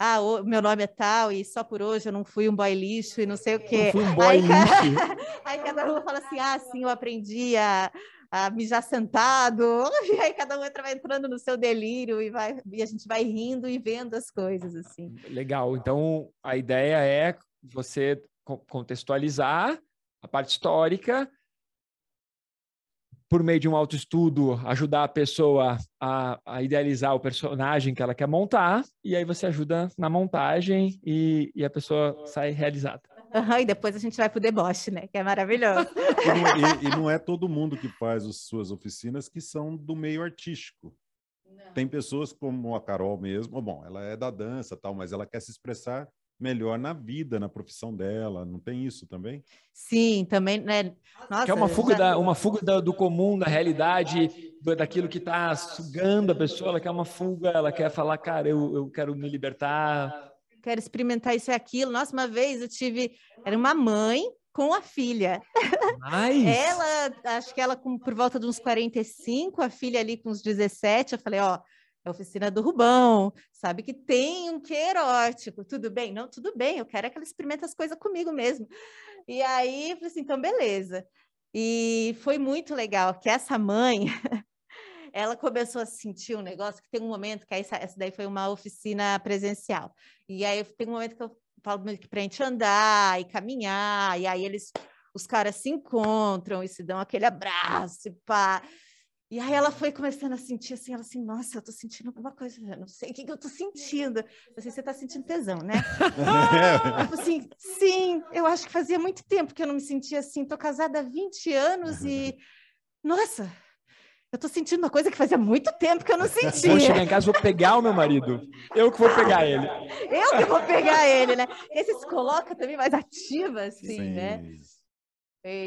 Speaker 3: ah, o, meu nome é tal e só por hoje eu não fui um boy lixo e não sei o quê.
Speaker 1: Fui um boy aí, lixo.
Speaker 3: aí cada um fala assim, ah, sim, eu aprendi a, a mijar sentado. E aí cada um entra, vai entrando no seu delírio e, vai, e a gente vai rindo e vendo as coisas, assim.
Speaker 1: Legal. Então, a ideia é você contextualizar a parte histórica por meio de um autoestudo, ajudar a pessoa a, a, idealizar o personagem que ela quer montar, e aí você ajuda na montagem e, e a pessoa sai realizada.
Speaker 3: Uhum, e depois a gente vai para o deboche, né? Que é maravilhoso.
Speaker 2: e, e, não é todo mundo que faz as suas oficinas que são do meio artístico. Não. Tem pessoas como a Carol mesmo, bom, ela é da dança tal, mas ela quer se expressar melhor na vida, na profissão dela. Não tem isso também?
Speaker 3: Sim, também, né?
Speaker 1: Nossa, que é uma fuga, já... da, uma fuga da, do comum, da realidade, daquilo que está sugando a pessoa. Ela quer uma fuga, ela quer falar, cara, eu, eu quero me libertar.
Speaker 3: Quero experimentar isso e aquilo. Nossa, uma vez eu tive. Era uma mãe com a filha.
Speaker 1: Nice.
Speaker 3: ela, acho que ela com por volta de uns 45, a filha ali com uns 17. Eu falei, ó é oficina do Rubão, sabe que tem um que erótico, tudo bem? Não, tudo bem, eu quero é que ela experimente as coisas comigo mesmo. E aí, eu falei assim, então beleza. E foi muito legal que essa mãe, ela começou a sentir um negócio, que tem um momento, que essa, essa daí foi uma oficina presencial. E aí tem um momento que eu falo para a gente andar e caminhar, e aí eles, os caras se encontram e se dão aquele abraço, e pá. E aí ela foi começando a sentir assim, ela assim, nossa, eu tô sentindo alguma coisa, não sei o que, que eu tô sentindo. Eu assim, você tá sentindo tesão, né? ah, assim, sim, eu acho que fazia muito tempo que eu não me sentia assim, tô casada há 20 anos e, nossa, eu tô sentindo uma coisa que fazia muito tempo que eu não sentia.
Speaker 1: Vou chegar em casa, vou pegar o meu marido. Eu que vou pegar ele.
Speaker 3: eu que vou pegar ele, né? Esse se coloca também mais ativa, assim, Sim. né?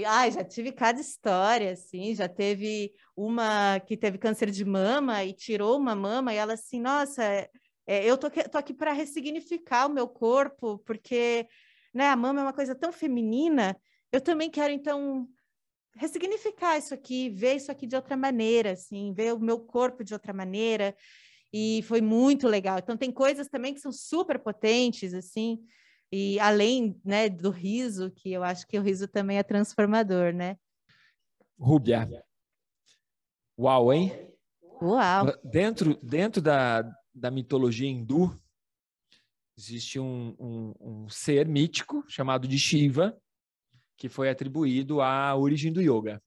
Speaker 3: Ai, já tive cada história, assim, já teve uma que teve câncer de mama e tirou uma mama, e ela assim, nossa, é, é eu tô, tô aqui para ressignificar o meu corpo, porque né, a mama é uma coisa tão feminina, eu também quero, então, ressignificar isso aqui, ver isso aqui de outra maneira, assim, ver o meu corpo de outra maneira, e foi muito legal. Então, tem coisas também que são super potentes, assim, e além né, do riso, que eu acho que o riso também é transformador, né?
Speaker 1: Rúbia. Uau, hein?
Speaker 3: Uau!
Speaker 1: Dentro, dentro da, da mitologia hindu, existe um, um, um ser mítico chamado de Shiva, que foi atribuído à origem do yoga.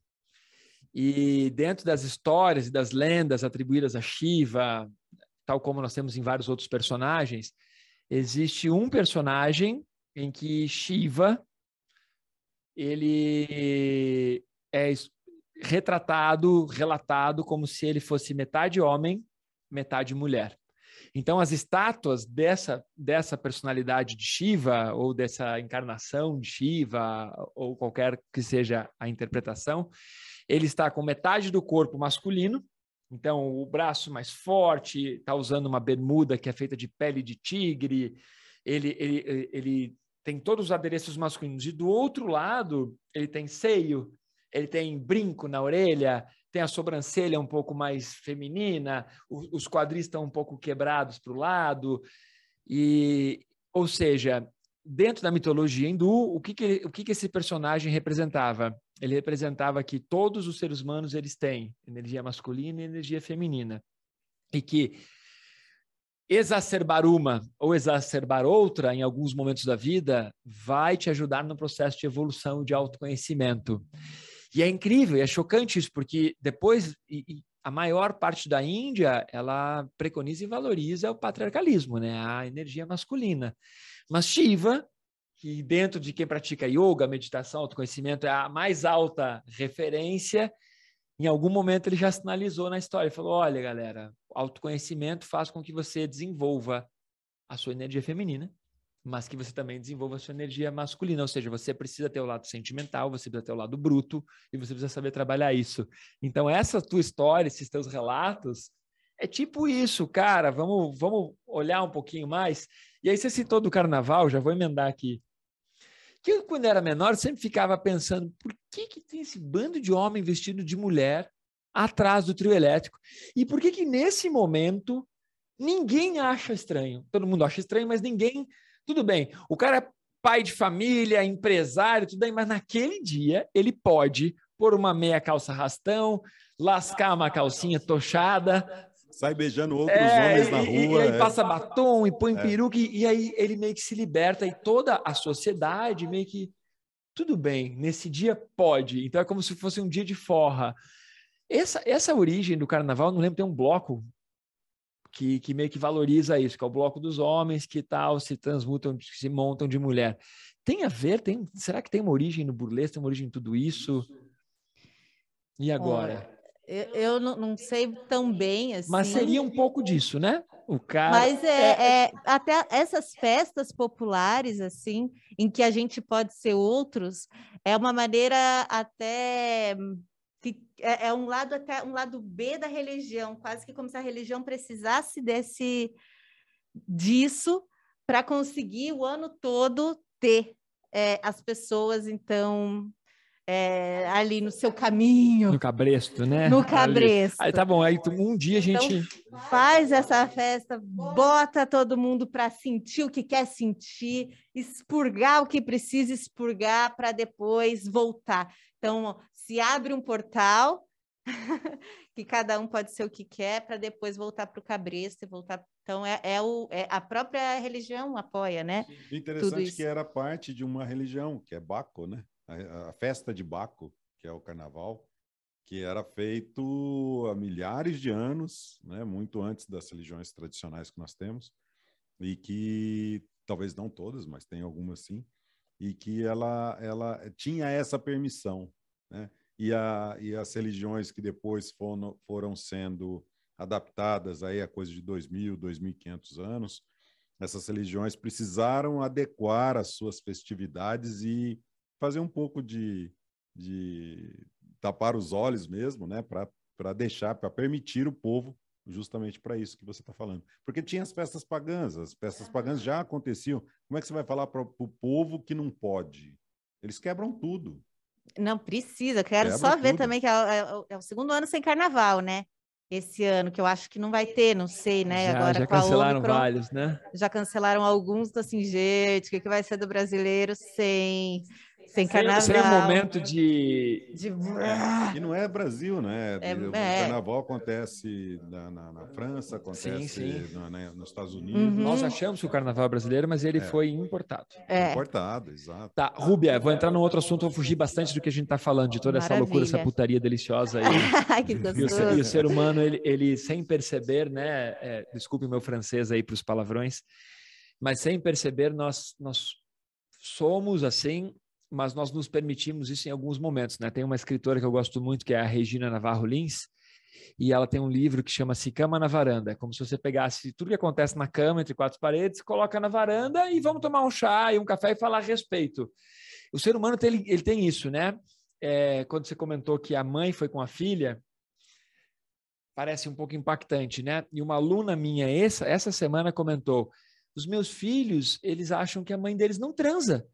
Speaker 1: E dentro das histórias e das lendas atribuídas a Shiva, tal como nós temos em vários outros personagens, existe um personagem em que Shiva ele é retratado, relatado como se ele fosse metade homem, metade mulher. Então, as estátuas dessa, dessa personalidade de Shiva, ou dessa encarnação de Shiva, ou qualquer que seja a interpretação, ele está com metade do corpo masculino, então, o braço mais forte, está usando uma bermuda que é feita de pele de tigre, ele, ele, ele tem todos os adereços masculinos. E do outro lado, ele tem seio, ele tem brinco na orelha, tem a sobrancelha um pouco mais feminina, os quadris estão um pouco quebrados para o lado. E, ou seja, dentro da mitologia hindu, o que, que, o que, que esse personagem representava? Ele representava que todos os seres humanos eles têm energia masculina e energia feminina. E que exacerbar uma ou exacerbar outra em alguns momentos da vida vai te ajudar no processo de evolução de autoconhecimento. E é incrível, é chocante isso, porque depois a maior parte da Índia, ela preconiza e valoriza o patriarcalismo, né? a energia masculina. Mas Shiva, que dentro de quem pratica yoga, meditação, autoconhecimento é a mais alta referência, em algum momento ele já sinalizou na história, ele falou: "Olha, galera, autoconhecimento faz com que você desenvolva a sua energia feminina, mas que você também desenvolva a sua energia masculina, ou seja, você precisa ter o lado sentimental, você precisa ter o lado bruto e você precisa saber trabalhar isso. Então essa tua história, esses teus relatos, é tipo isso, cara. Vamos, vamos olhar um pouquinho mais. E aí você citou do carnaval, já vou emendar aqui que eu, quando era menor, sempre ficava pensando por que, que tem esse bando de homem vestido de mulher atrás do trio elétrico? E por que que nesse momento ninguém acha estranho? Todo mundo acha estranho, mas ninguém... Tudo bem, o cara é pai de família, empresário, tudo bem, mas naquele dia ele pode pôr uma meia calça rastão, lascar uma calcinha tochada,
Speaker 2: sai beijando outros é, homens na
Speaker 1: e,
Speaker 2: rua.
Speaker 1: E, aí é. passa batom e põe é. peruca, e, e aí ele meio que se liberta, e toda a sociedade meio que. Tudo bem, nesse dia pode. Então é como se fosse um dia de forra. Essa, essa origem do carnaval, não lembro, tem um bloco que, que meio que valoriza isso, que é o bloco dos homens que tal se transmutam, se montam de mulher. Tem a ver? Tem, será que tem uma origem no burlesque, tem uma origem em tudo isso? E agora?
Speaker 3: Eu, eu não, não, sei tão bem assim.
Speaker 1: Mas seria um pouco disso, né?
Speaker 3: O cara. Mas é, é... é, até essas festas populares, assim, em que a gente pode ser outros, é uma maneira até é, é um lado até um lado B da religião, quase que como se a religião precisasse desse disso para conseguir o ano todo ter é, as pessoas então é, ali no seu caminho.
Speaker 1: No cabresto, né?
Speaker 3: No cabresto.
Speaker 1: Aí tá bom, aí um dia a então, gente.
Speaker 3: Então, faz essa festa, bota todo mundo para sentir o que quer sentir, expurgar o que precisa expurgar para depois voltar. Então, se abre um portal, que cada um pode ser o que quer, para depois voltar para o cabresto e voltar. Então, é, é, o, é a própria religião apoia, né?
Speaker 2: Interessante que era parte de uma religião, que é Baco, né? A, a festa de Baco, que é o carnaval, que era feito há milhares de anos, né, muito antes das religiões tradicionais que nós temos, e que talvez não todas, mas tem algumas sim, e que ela, ela tinha essa permissão, né? E, a, e as religiões que depois foram, foram sendo adaptadas aí a coisa de 2.000, 2.500 anos, essas religiões precisaram adequar as suas festividades e fazer um pouco de, de tapar os olhos mesmo, né, para deixar, para permitir o povo justamente para isso que você está falando. Porque tinha as festas pagãs, as festas pagãs já aconteciam. Como é que você vai falar para o povo que não pode? Eles quebram tudo.
Speaker 3: Não precisa, quero Quebra só ver tudo. também que é, é, é, o segundo ano sem carnaval, né? esse ano, que eu acho que não vai ter, não sei, né?
Speaker 1: Já, Agora, já cancelaram Omicron, vários, né?
Speaker 3: Já cancelaram alguns, assim, gente, o que, que vai ser do brasileiro sem sem carnaval. Sem
Speaker 1: um momento de...
Speaker 3: de...
Speaker 2: E não é Brasil, né? É, o é... carnaval acontece na, na, na França, acontece sim, sim. No, né, nos Estados Unidos. Uhum.
Speaker 1: Nós achamos que o carnaval é brasileiro, mas ele é. foi importado.
Speaker 2: É. Importado, exato.
Speaker 1: Tá, Rúbia, vou entrar num outro assunto, vou fugir bastante do que a gente está falando, de toda Maravilha. essa loucura, essa putaria deliciosa aí.
Speaker 3: que
Speaker 1: gostoso. E o, ser, e o ser humano, ele, ele sem perceber, né? É, desculpe o meu francês aí para os palavrões, mas sem perceber, nós, nós somos assim mas nós nos permitimos isso em alguns momentos. Né? Tem uma escritora que eu gosto muito, que é a Regina Navarro Lins, e ela tem um livro que chama-se Cama na Varanda. É como se você pegasse tudo que acontece na cama, entre quatro paredes, coloca na varanda e vamos tomar um chá e um café e falar a respeito. O ser humano tem, ele tem isso, né? É, quando você comentou que a mãe foi com a filha, parece um pouco impactante, né? E uma aluna minha essa, essa semana comentou: os meus filhos, eles acham que a mãe deles não transa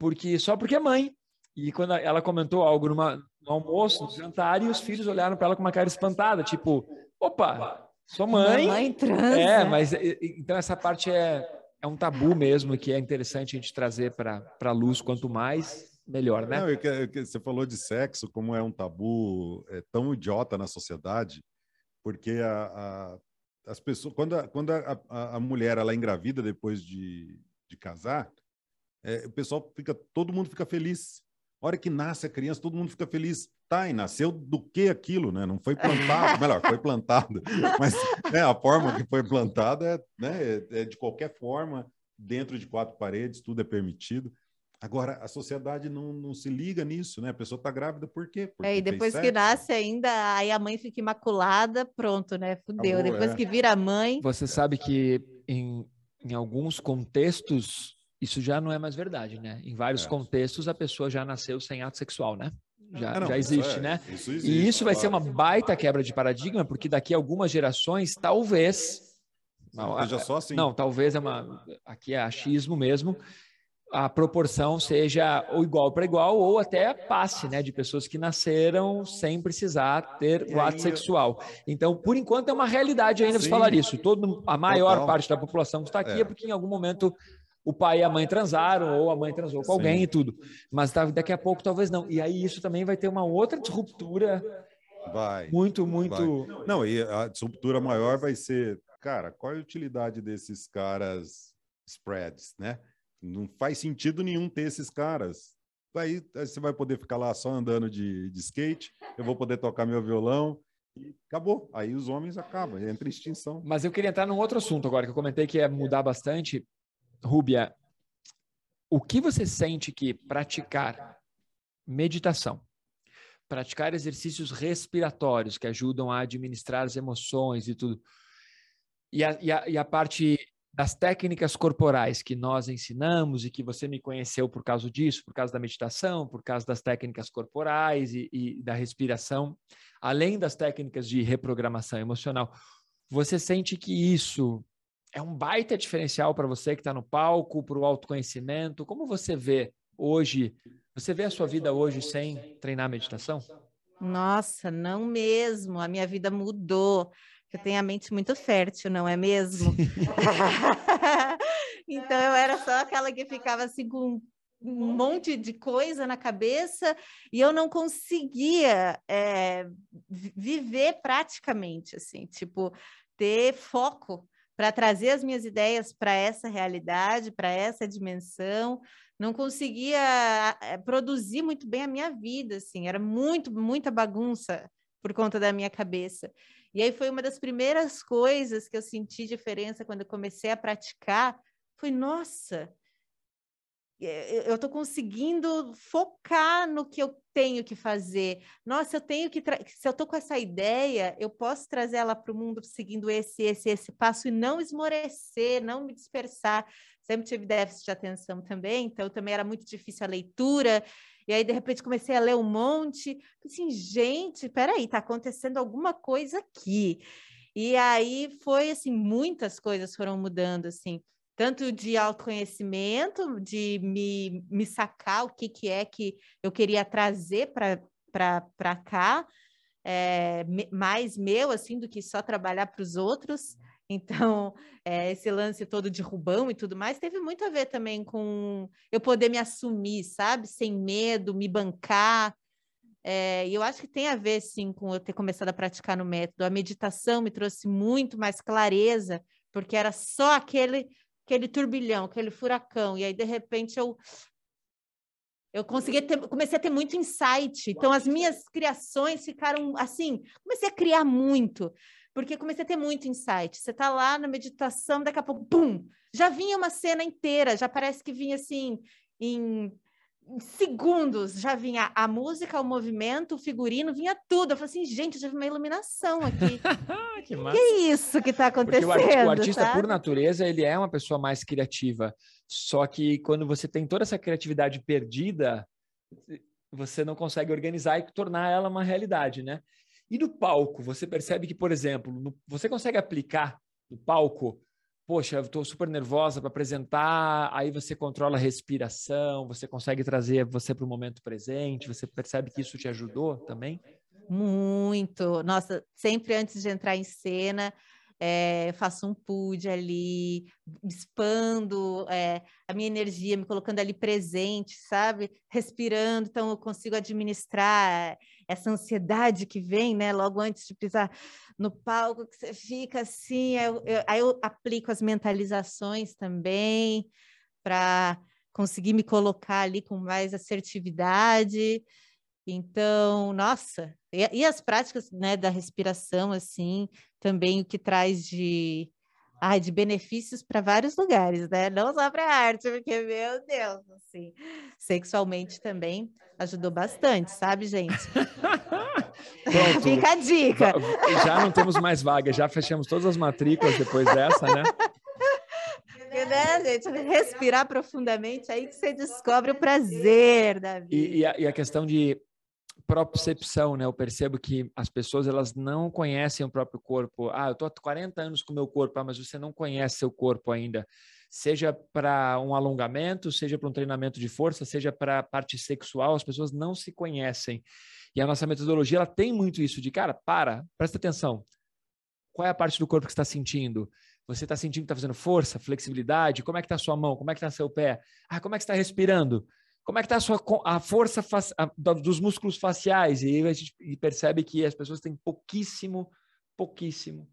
Speaker 1: porque só porque é mãe. E quando ela comentou algo numa, no almoço, no jantar, e os filhos olharam para ela com uma cara espantada, tipo, opa, sua mãe.
Speaker 3: Mãe transa.
Speaker 1: É, mas então essa parte é, é um tabu mesmo que é interessante a gente trazer para a luz. Quanto mais, melhor, né?
Speaker 2: Não, eu, eu, você falou de sexo, como é um tabu é, tão idiota na sociedade, porque a, a, as pessoas, quando, a, quando a, a, a mulher ela é engravida depois de, de casar, é, o pessoal fica, todo mundo fica feliz. A hora que nasce a criança, todo mundo fica feliz. Tá, e nasceu do que aquilo, né? Não foi plantado, melhor, foi plantado, mas né, a forma que foi plantada é, né, é, é de qualquer forma, dentro de quatro paredes, tudo é permitido. Agora, a sociedade não, não se liga nisso, né? A pessoa está grávida por quê?
Speaker 3: Porque é, e depois que nasce ainda, aí a mãe fica imaculada, pronto, né? Fudeu. Acabou, depois é. que vira mãe.
Speaker 1: Você sabe que em, em alguns contextos isso já não é mais verdade, né? Em vários é. contextos, a pessoa já nasceu sem ato sexual, né? Já, é, não, já existe, é, né? Isso existe, e isso vai claro. ser uma baita quebra de paradigma, porque daqui a algumas gerações, talvez.
Speaker 2: Seja só assim.
Speaker 1: Não, talvez é uma. Aqui é achismo mesmo. A proporção seja ou igual para igual, ou até passe, né? De pessoas que nasceram sem precisar ter o ato sexual. Então, por enquanto, é uma realidade ainda você falar isso. Todo, a maior Total. parte da população que está aqui é. é porque em algum momento o pai e a mãe transaram, ou a mãe transou com alguém Sim. e tudo. Mas daqui a pouco talvez não. E aí isso também vai ter uma outra disruptura.
Speaker 2: Vai.
Speaker 1: Muito, muito.
Speaker 2: Vai. Não, e a disruptura maior vai ser, cara, qual é a utilidade desses caras spreads, né? Não faz sentido nenhum ter esses caras. Aí, aí você vai poder ficar lá só andando de, de skate, eu vou poder tocar meu violão, e acabou. Aí os homens acabam, entra em extinção.
Speaker 1: Mas eu queria entrar num outro assunto agora, que eu comentei que ia mudar bastante. Rúbia, o que você sente que praticar meditação, praticar exercícios respiratórios que ajudam a administrar as emoções e tudo. E a, e a, e a parte das técnicas corporais que nós ensinamos e que você me conheceu por causa disso, por causa da meditação, por causa das técnicas corporais e, e da respiração, além das técnicas de reprogramação emocional, você sente que isso é um baita diferencial para você que está no palco, para o autoconhecimento? Como você vê hoje? Você vê a sua vida hoje sem treinar meditação?
Speaker 3: Nossa, não mesmo. A minha vida mudou. Eu tenho a mente muito fértil, não é mesmo? então eu era só aquela que ficava assim com um monte de coisa na cabeça e eu não conseguia é, viver praticamente, assim, tipo, ter foco para trazer as minhas ideias para essa realidade, para essa dimensão. Não conseguia eh, produzir muito bem a minha vida, assim, era muito, muita bagunça por conta da minha cabeça. E aí foi uma das primeiras coisas que eu senti diferença quando eu comecei a praticar, foi nossa, eu estou conseguindo focar no que eu tenho que fazer. Nossa, eu tenho que. Se eu estou com essa ideia, eu posso trazer ela para o mundo seguindo esse, esse, esse passo e não esmorecer, não me dispersar. Sempre tive déficit de atenção também, então também era muito difícil a leitura. E aí, de repente, comecei a ler um monte. Assim, gente, peraí, está acontecendo alguma coisa aqui. E aí foi assim, muitas coisas foram mudando, assim tanto de autoconhecimento, de me, me sacar o que, que é que eu queria trazer para cá, é, mais meu, assim, do que só trabalhar para os outros. Então, é, esse lance todo de Rubão e tudo mais teve muito a ver também com eu poder me assumir, sabe? Sem medo, me bancar. É, e eu acho que tem a ver, sim, com eu ter começado a praticar no método. A meditação me trouxe muito mais clareza, porque era só aquele aquele turbilhão, aquele furacão, e aí de repente eu eu consegui ter, comecei a ter muito insight. Então as minhas criações ficaram assim, comecei a criar muito, porque comecei a ter muito insight. Você está lá na meditação, daqui a pouco, pum, já vinha uma cena inteira, já parece que vinha assim em segundos já vinha a música, o movimento, o figurino, vinha tudo. Eu falei assim, gente, eu tive uma iluminação aqui. que, que é isso que está acontecendo?
Speaker 1: Porque o artista, o artista por natureza, ele é uma pessoa mais criativa. Só que quando você tem toda essa criatividade perdida, você não consegue organizar e tornar ela uma realidade, né? E no palco, você percebe que, por exemplo, no, você consegue aplicar no palco poxa, eu estou super nervosa para apresentar, aí você controla a respiração, você consegue trazer você para o momento presente, você percebe que isso te ajudou também?
Speaker 3: Muito. Nossa, sempre antes de entrar em cena, é, faço um pude ali, expando é, a minha energia, me colocando ali presente, sabe? Respirando, então eu consigo administrar essa ansiedade que vem, né? Logo antes de pisar no palco, que você fica assim, aí eu, eu, aí eu aplico as mentalizações também para conseguir me colocar ali com mais assertividade. Então, nossa, e, e, as práticas né, da respiração, assim, também o que traz de, ai, de benefícios para vários lugares, né? Não só para a arte, porque, meu Deus, assim, sexualmente também ajudou bastante, sabe, gente? Pronto. Fica a dica.
Speaker 1: Já não temos mais vaga, já fechamos todas as matrículas depois dessa, né?
Speaker 3: né, gente? Respirar profundamente, aí que você descobre o prazer da vida.
Speaker 1: E, e, a, e a questão de propriocepção, né? Eu percebo que as pessoas elas não conhecem o próprio corpo. Ah, eu tô há 40 anos com o meu corpo, ah, mas você não conhece seu corpo ainda. Seja para um alongamento, seja para um treinamento de força, seja para a parte sexual, as pessoas não se conhecem. E a nossa metodologia ela tem muito isso de, cara, para, presta atenção. Qual é a parte do corpo que está sentindo? Você está sentindo que está fazendo força, flexibilidade? Como é que está a sua mão? Como é que está seu pé? Ah, como é que está respirando? Como é que está a, sua, a força a, dos músculos faciais? E a gente percebe que as pessoas têm pouquíssimo, pouquíssimo,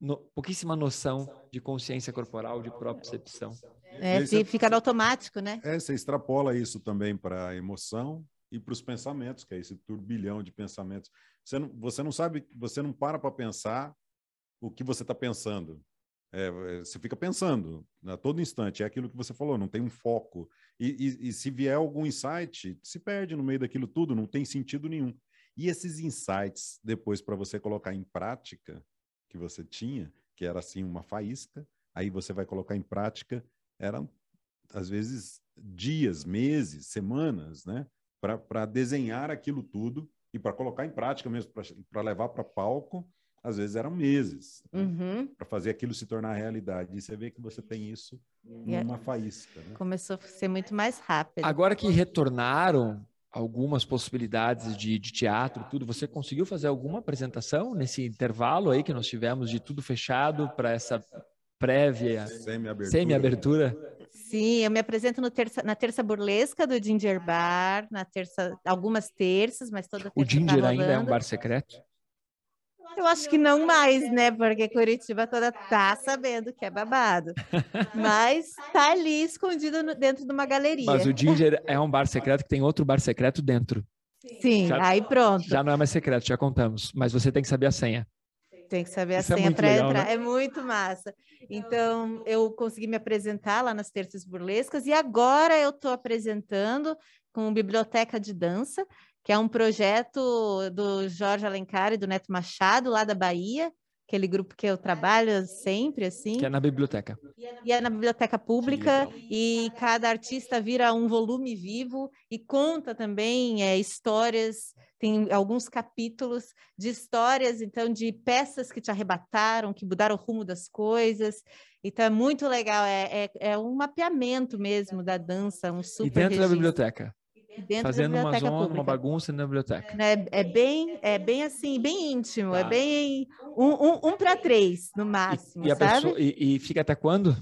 Speaker 1: no, pouquíssima noção de consciência corporal, de propriocepção.
Speaker 3: É, você, fica no automático, né?
Speaker 2: É, você extrapola isso também para a emoção e para os pensamentos, que é esse turbilhão de pensamentos. Você não, você não sabe, você não para para pensar o que você está pensando. É, é, você fica pensando a todo instante, é aquilo que você falou, não tem um foco. E, e, e, se vier algum insight, se perde no meio daquilo tudo, não tem sentido nenhum. E esses insights, depois, para você colocar em prática, que você tinha, que era assim uma faísca, aí você vai colocar em prática, eram às vezes dias, meses, semanas, né? Para desenhar aquilo tudo e para colocar em prática mesmo, para levar para palco às vezes eram meses né? uhum. para fazer aquilo se tornar realidade. E você vê que você tem isso numa faísca. Né?
Speaker 3: Começou a ser muito mais rápido.
Speaker 1: Agora que retornaram algumas possibilidades de, de teatro, tudo, você conseguiu fazer alguma apresentação nesse intervalo aí que nós tivemos de tudo fechado para essa prévia semi-abertura? Semi
Speaker 3: Sim, eu me apresento terça, na terça burlesca do Ginger Bar, na terça, algumas terças, mas toda terça
Speaker 1: O Ginger tá ainda é um bar secreto?
Speaker 3: Eu acho que não mais, né? Porque Curitiba toda tá sabendo que é babado. Mas tá ali escondido no, dentro de uma galeria.
Speaker 1: Mas o Ginger é um bar secreto que tem outro bar secreto dentro.
Speaker 3: Sim, já, aí pronto.
Speaker 1: Já não é mais secreto, já contamos. Mas você tem que saber a senha.
Speaker 3: Tem que saber a Isso é senha é para entrar. Né? É muito massa. Então, eu consegui me apresentar lá nas terças burlescas e agora eu estou apresentando com Biblioteca de Dança, que é um projeto do Jorge Alencar e do Neto Machado, lá da Bahia, aquele grupo que eu trabalho sempre, assim.
Speaker 1: Que é na biblioteca.
Speaker 3: E é na biblioteca pública, e cada artista vira um volume vivo e conta também é, histórias, tem alguns capítulos de histórias, então, de peças que te arrebataram, que mudaram o rumo das coisas. Então, é muito legal, é, é, é um mapeamento mesmo da dança, um super
Speaker 1: E dentro
Speaker 3: registro.
Speaker 1: da biblioteca?
Speaker 3: Dentro
Speaker 1: Fazendo
Speaker 3: da
Speaker 1: uma
Speaker 3: zona,
Speaker 1: pública. uma bagunça na biblioteca.
Speaker 3: É, é, bem, é bem assim, bem íntimo, é tá. é bem um, um, um para três no máximo,
Speaker 1: e,
Speaker 3: e sabe?
Speaker 1: Pessoa, e, e, fica até quando?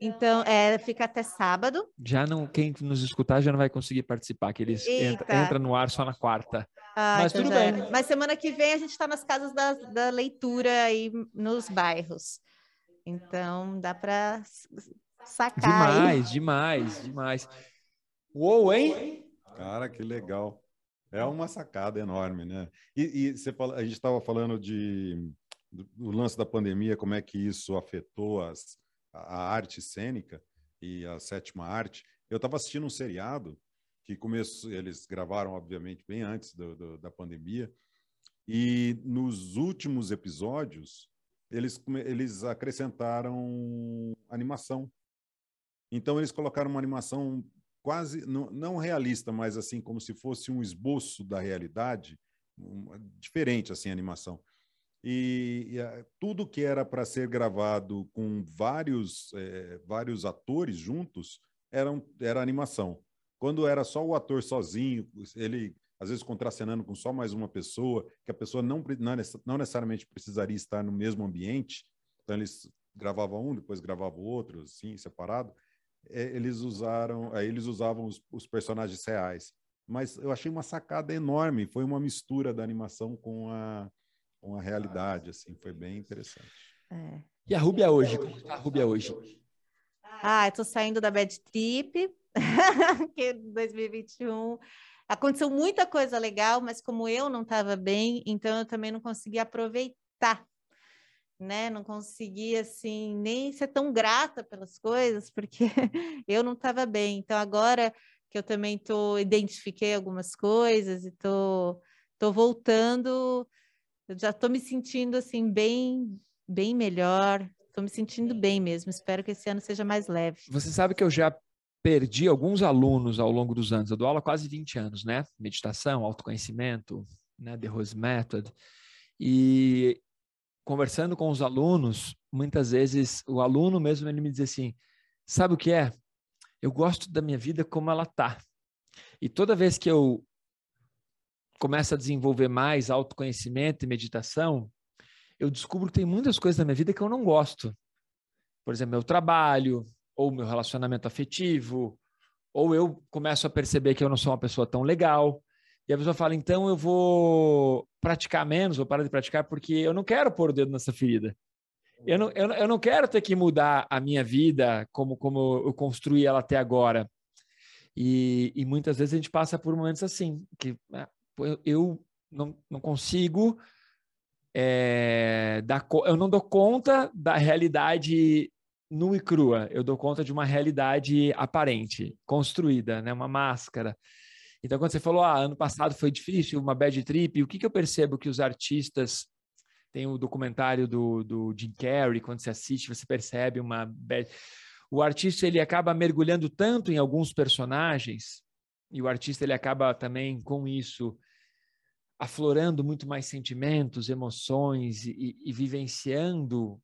Speaker 3: Então, é, fica até sábado.
Speaker 1: Já não, quem nos escutar já não vai conseguir participar, que eles entra, entra no ar só na quarta. Ah, Mas então tudo bem.
Speaker 3: É. Mas semana que vem a gente está nas casas da, da leitura aí nos bairros. Então dá para sacar.
Speaker 1: Demais,
Speaker 3: aí.
Speaker 1: demais, demais. Uou, hein?
Speaker 2: Cara, que legal. É uma sacada enorme, né? E, e você fala, a gente estava falando de do lance da pandemia, como é que isso afetou as, a arte cênica e a sétima arte. Eu estava assistindo um seriado que começou, eles gravaram, obviamente, bem antes do, do, da pandemia, e nos últimos episódios eles, eles acrescentaram animação. Então, eles colocaram uma animação quase não, não realista, mas assim como se fosse um esboço da realidade, diferente assim a animação. E, e tudo que era para ser gravado com vários é, vários atores juntos era, era animação. Quando era só o ator sozinho, ele às vezes contracenando com só mais uma pessoa, que a pessoa não, não necessariamente precisaria estar no mesmo ambiente, então eles gravavam um, depois gravavam outro, assim, separado eles usaram, aí eles usavam os, os, personagens reais. Mas eu achei uma sacada enorme, foi uma mistura da animação com a, com a realidade, assim, foi bem interessante.
Speaker 1: É. E a Rúbia hoje? Como está a Rúbia hoje?
Speaker 3: Ah, eu tô saindo da Bad Trip, que 2021 aconteceu muita coisa legal, mas como eu não estava bem, então eu também não consegui aproveitar né? Não conseguia assim nem ser tão grata pelas coisas, porque eu não estava bem. Então agora que eu também tô identifiquei algumas coisas e tô tô voltando, eu já estou me sentindo assim bem bem melhor. Estou me sentindo bem mesmo. Espero que esse ano seja mais leve.
Speaker 1: Você sabe que eu já perdi alguns alunos ao longo dos anos. Eu dou aula há quase 20 anos, né? Meditação, autoconhecimento, né? The Rose Method. E conversando com os alunos, muitas vezes o aluno mesmo ele me diz assim: sabe o que é? Eu gosto da minha vida como ela tá. E toda vez que eu começo a desenvolver mais autoconhecimento e meditação, eu descubro que tem muitas coisas na minha vida que eu não gosto. Por exemplo, meu trabalho, ou meu relacionamento afetivo, ou eu começo a perceber que eu não sou uma pessoa tão legal. E a pessoa fala, então eu vou praticar menos, vou parar de praticar porque eu não quero pôr o dedo nessa ferida. Eu não, eu, eu não quero ter que mudar a minha vida como, como eu construí ela até agora. E, e muitas vezes a gente passa por momentos assim, que ah, eu não, não consigo é, da, eu não dou conta da realidade nua e crua, eu dou conta de uma realidade aparente, construída, né? uma máscara. Então, quando você falou, ah, ano passado foi difícil, uma bad trip, o que, que eu percebo que os artistas. Tem o documentário do, do Jim Carrey, quando você assiste, você percebe uma bad. O artista ele acaba mergulhando tanto em alguns personagens, e o artista ele acaba também com isso aflorando muito mais sentimentos, emoções e, e vivenciando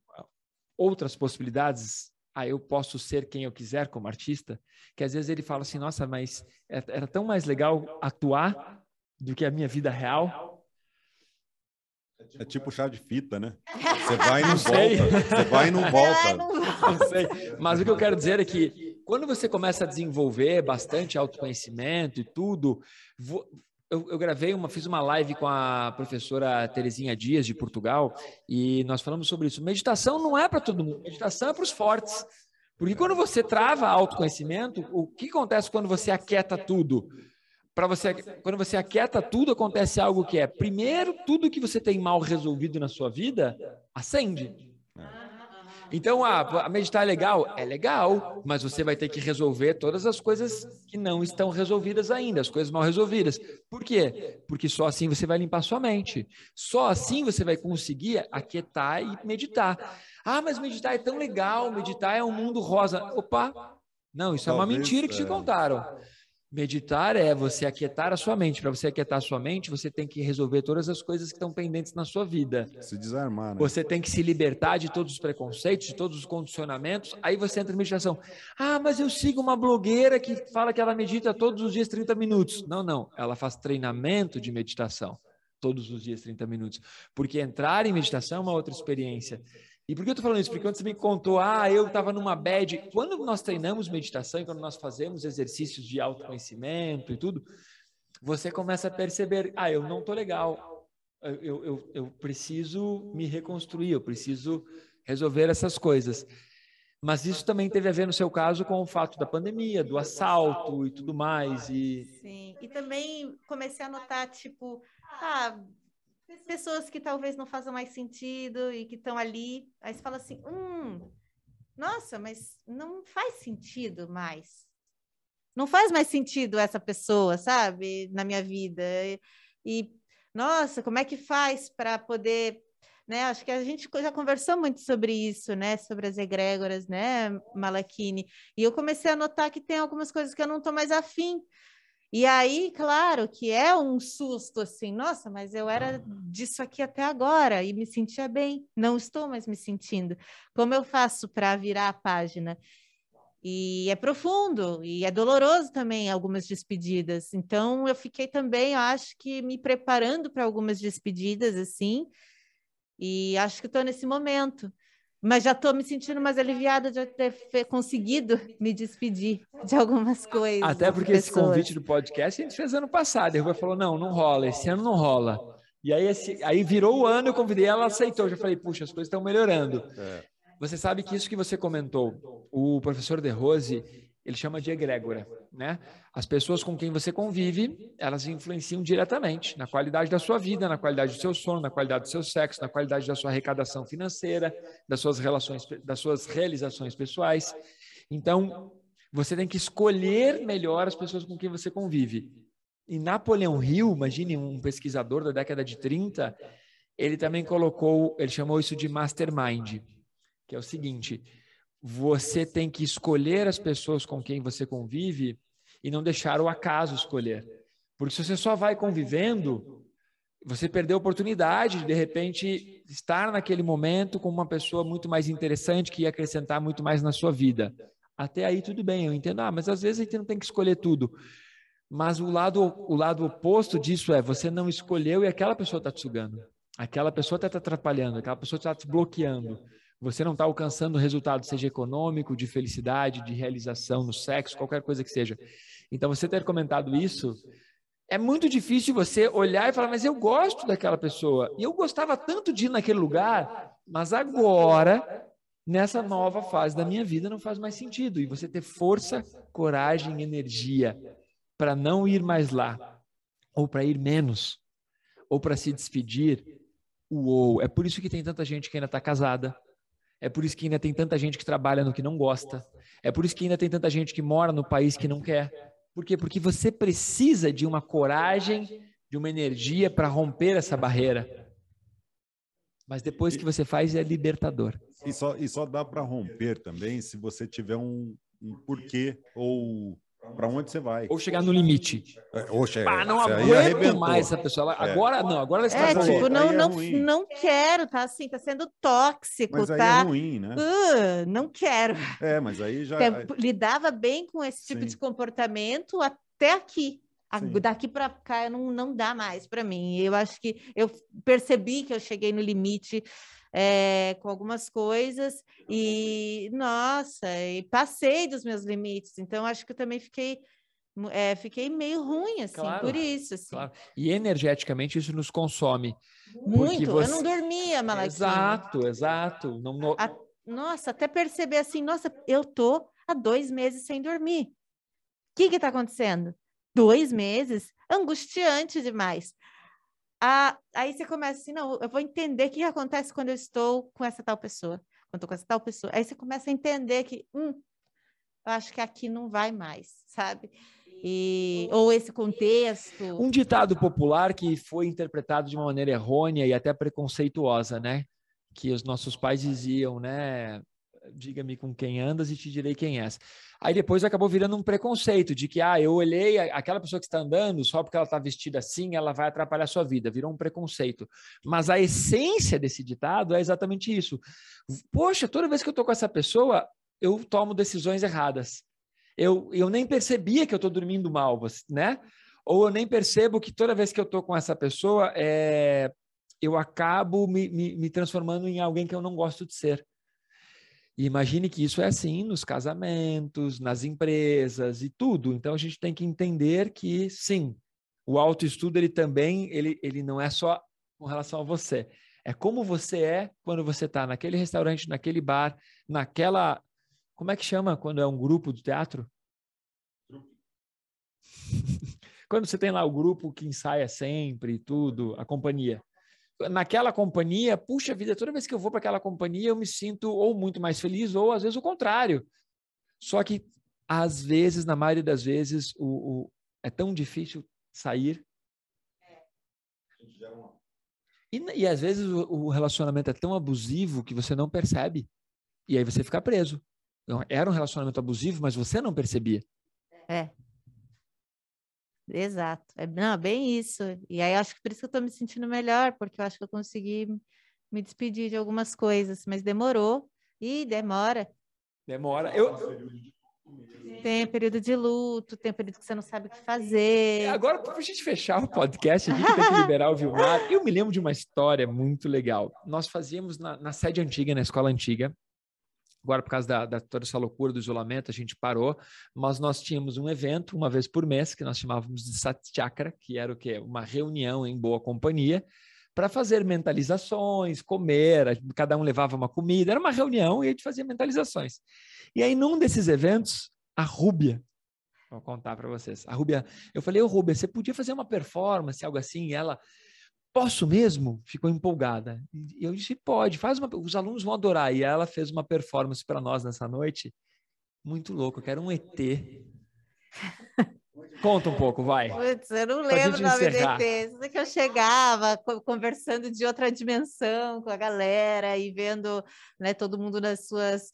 Speaker 1: outras possibilidades. Ah, eu posso ser quem eu quiser como artista, que às vezes ele fala assim: nossa, mas é, era tão mais legal atuar do que a minha vida real.
Speaker 2: É tipo chá de fita, né? Você vai e não volta. Você vai e não volta.
Speaker 1: Não sei. Mas o que eu quero dizer é que quando você começa a desenvolver bastante autoconhecimento e tudo, eu, eu, gravei uma, fiz uma live com a professora Terezinha Dias de Portugal e nós falamos sobre isso. Meditação não é para todo mundo, meditação é para os fortes. Porque quando você trava autoconhecimento, o que acontece quando você aquieta tudo? Para você, quando você aquieta tudo, acontece algo que é, primeiro, tudo que você tem mal resolvido na sua vida acende. Então, ah, a meditar é legal? É legal, mas você vai ter que resolver todas as coisas que não estão resolvidas ainda, as coisas mal resolvidas. Por quê? Porque só assim você vai limpar sua mente. Só assim você vai conseguir aquietar e meditar. Ah, mas meditar é tão legal, meditar é um mundo rosa. Opa! Não, isso é uma mentira que te é. contaram. Meditar é você aquietar a sua mente. Para você aquietar a sua mente, você tem que resolver todas as coisas que estão pendentes na sua vida.
Speaker 2: Se desarmar, né?
Speaker 1: Você tem que se libertar de todos os preconceitos, de todos os condicionamentos. Aí você entra em meditação. Ah, mas eu sigo uma blogueira que fala que ela medita todos os dias 30 minutos. Não, não. Ela faz treinamento de meditação todos os dias 30 minutos. Porque entrar em meditação é uma outra experiência. E por que eu estou falando isso? Porque quando você me contou, ah, eu estava numa bad. Quando nós treinamos meditação e quando nós fazemos exercícios de autoconhecimento e tudo, você começa a perceber, ah, eu não estou legal. Eu, eu, eu preciso me reconstruir, eu preciso resolver essas coisas. Mas isso também teve a ver, no seu caso, com o fato da pandemia, do assalto e tudo mais. E...
Speaker 3: Sim, e também comecei a notar, tipo, ah, pessoas que talvez não façam mais sentido e que estão ali. Aí você fala assim: hum, nossa, mas não faz sentido mais. Não faz mais sentido essa pessoa, sabe, na minha vida. E, e nossa, como é que faz para poder. Né? Acho que a gente já conversou muito sobre isso, né? Sobre as egrégoras, né, Malakini? E eu comecei a notar que tem algumas coisas que eu não estou mais afim. E aí, claro, que é um susto assim, nossa, mas eu era disso aqui até agora e me sentia bem, não estou mais me sentindo. Como eu faço para virar a página? E é profundo e é doloroso também algumas despedidas. Então eu fiquei também, eu acho que me preparando para algumas despedidas assim. E acho que estou nesse momento. Mas já estou me sentindo mais aliviada de ter conseguido me despedir de algumas coisas.
Speaker 1: Até porque esse convite do podcast a gente fez ano passado. A Rua falou: não, não rola, esse ano não rola. E aí, esse, aí virou o ano, eu convidei ela, ela aceitou. Eu já falei: puxa, as coisas estão melhorando. É. Você sabe que isso que você comentou, o professor De Rose, ele chama de egrégora, né? As pessoas com quem você convive, elas influenciam diretamente na qualidade da sua vida, na qualidade do seu sono, na qualidade do seu sexo, na qualidade da sua arrecadação financeira, das suas relações, das suas realizações pessoais. Então, você tem que escolher melhor as pessoas com quem você convive. E Napoleão Hill, imagine um pesquisador da década de 30, ele também colocou, ele chamou isso de mastermind, que é o seguinte: você tem que escolher as pessoas com quem você convive e não deixar o acaso escolher. Porque se você só vai convivendo, você perdeu a oportunidade de, de repente, estar naquele momento com uma pessoa muito mais interessante que ia acrescentar muito mais na sua vida. Até aí tudo bem, eu entendo. Ah, mas às vezes a gente não tem que escolher tudo. Mas o lado, o lado oposto disso é você não escolheu e aquela pessoa está te sugando. Aquela pessoa está te atrapalhando, aquela pessoa está te bloqueando você não está alcançando o resultado, seja econômico, de felicidade, de realização no sexo, qualquer coisa que seja. Então, você ter comentado isso, é muito difícil você olhar e falar, mas eu gosto daquela pessoa. E eu gostava tanto de ir naquele lugar, mas agora, nessa nova fase da minha vida, não faz mais sentido. E você ter força, coragem, energia para não ir mais lá, ou para ir menos, ou para se despedir, uou, é por isso que tem tanta gente que ainda está casada. É por isso que ainda tem tanta gente que trabalha no que não gosta. É por isso que ainda tem tanta gente que mora no país que não quer. Por quê? Porque você precisa de uma coragem, de uma energia para romper essa barreira. Mas depois que você faz, é libertador.
Speaker 2: E só, e só dá para romper também se você tiver um, um porquê ou para onde você vai.
Speaker 1: Ou chegar no limite.
Speaker 2: É, ou
Speaker 1: chegar. Ah, não aguento mais essa pessoa. Ela, é. Agora não, agora ela
Speaker 3: está É, tipo, não, é não, não quero, tá assim, tá sendo tóxico,
Speaker 2: mas
Speaker 3: tá?
Speaker 2: Aí é ruim, né?
Speaker 3: Uh, não quero.
Speaker 2: É, mas aí já.
Speaker 3: lidava bem com esse tipo Sim. de comportamento até aqui. Sim. Daqui para cá não, não dá mais para mim. Eu acho que eu percebi que eu cheguei no limite é, com algumas coisas e, nossa, e passei dos meus limites. Então, acho que eu também fiquei é, fiquei meio ruim, assim, claro, por isso. Assim. Claro.
Speaker 1: E energeticamente isso nos consome.
Speaker 3: Muito, você... eu não dormia, Malaquinha.
Speaker 1: Exato, exato. Não, não...
Speaker 3: A... Nossa, até perceber assim, nossa, eu tô há dois meses sem dormir. O que que tá acontecendo? Dois meses? Angustiante demais. Ah, aí você começa assim, não, eu vou entender o que acontece quando eu estou com essa tal pessoa, quando estou com essa tal pessoa. Aí você começa a entender que, hum, eu acho que aqui não vai mais, sabe? E, ou esse contexto.
Speaker 1: Um ditado popular que foi interpretado de uma maneira errônea e até preconceituosa, né? Que os nossos pais diziam, né? Diga-me com quem andas e te direi quem és. Aí depois acabou virando um preconceito de que, ah, eu olhei aquela pessoa que está andando, só porque ela está vestida assim, ela vai atrapalhar a sua vida. Virou um preconceito. Mas a essência desse ditado é exatamente isso. Poxa, toda vez que eu estou com essa pessoa, eu tomo decisões erradas. Eu, eu nem percebia que eu estou dormindo mal, né? Ou eu nem percebo que toda vez que eu estou com essa pessoa, é, eu acabo me, me, me transformando em alguém que eu não gosto de ser. E imagine que isso é assim nos casamentos, nas empresas e tudo. Então a gente tem que entender que sim, o autoestudo ele também ele, ele não é só com relação a você. É como você é quando você está naquele restaurante, naquele bar, naquela. Como é que chama quando é um grupo de teatro? quando você tem lá o grupo que ensaia sempre e tudo, a companhia naquela companhia, puxa vida, toda vez que eu vou para aquela companhia, eu me sinto ou muito mais feliz, ou às vezes o contrário. Só que, às vezes, na maioria das vezes, o, o é tão difícil sair. E, e às vezes o, o, relacionamento é tão abusivo que você não percebe. E aí você fica preso. Então, era um relacionamento abusivo, mas você não percebia.
Speaker 3: É. Exato. É não, bem isso. E aí acho que por isso que eu estou me sentindo melhor, porque eu acho que eu consegui me despedir de algumas coisas, mas demorou e demora.
Speaker 1: Demora. Eu,
Speaker 3: Tem período de luto, tem período que você não sabe o que fazer.
Speaker 1: Agora, para a gente fechar o podcast, a gente tem que liberar o Vilmar. Eu me lembro de uma história muito legal. Nós fazíamos na, na sede antiga, na escola antiga, Agora, por causa da, da, toda essa loucura do isolamento, a gente parou, mas nós tínhamos um evento uma vez por mês que nós chamávamos de Satchakra, que era o quê? Uma reunião em boa companhia para fazer mentalizações, comer, cada um levava uma comida, era uma reunião e a gente fazia mentalizações. E aí, num desses eventos, a Rúbia, vou contar para vocês, a Rúbia, eu falei, ô Rúbia, você podia fazer uma performance, algo assim, e ela, posso mesmo? Ficou empolgada. E eu disse, pode, faz uma, os alunos vão adorar. E ela fez uma performance para nós nessa noite, muito louco, que era um ET. Conta um pouco, vai.
Speaker 3: Putz, eu não lembro o nome encerrar. do ET. Isso que eu chegava conversando de outra dimensão com a galera e vendo né, todo mundo nas suas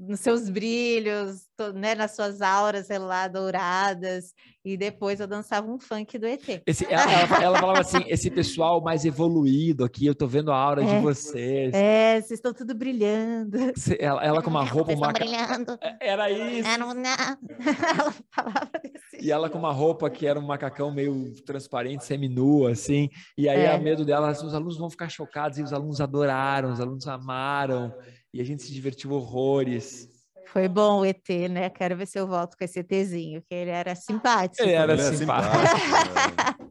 Speaker 3: nos seus brilhos, né, nas suas auras, sei lá, douradas, e depois eu dançava um funk do ET.
Speaker 1: Esse, ela, ela, ela, falava assim, esse pessoal mais evoluído aqui, eu tô vendo a aura é, de vocês.
Speaker 3: É, vocês estão tudo brilhando.
Speaker 1: Ela, ela com uma roupa...
Speaker 3: Uma... brilhando.
Speaker 1: É, era isso. Não, não. ela falava desse E ela com uma roupa que era um macacão meio transparente, semi-nua, assim, e aí é. a medo dela, os alunos vão ficar chocados, e os alunos adoraram, os alunos amaram, e a gente se divertiu horrores.
Speaker 3: Foi bom o ET, né? Quero ver se eu volto com esse ETzinho, que ele era simpático.
Speaker 1: Ele era, ele simpático. simpático.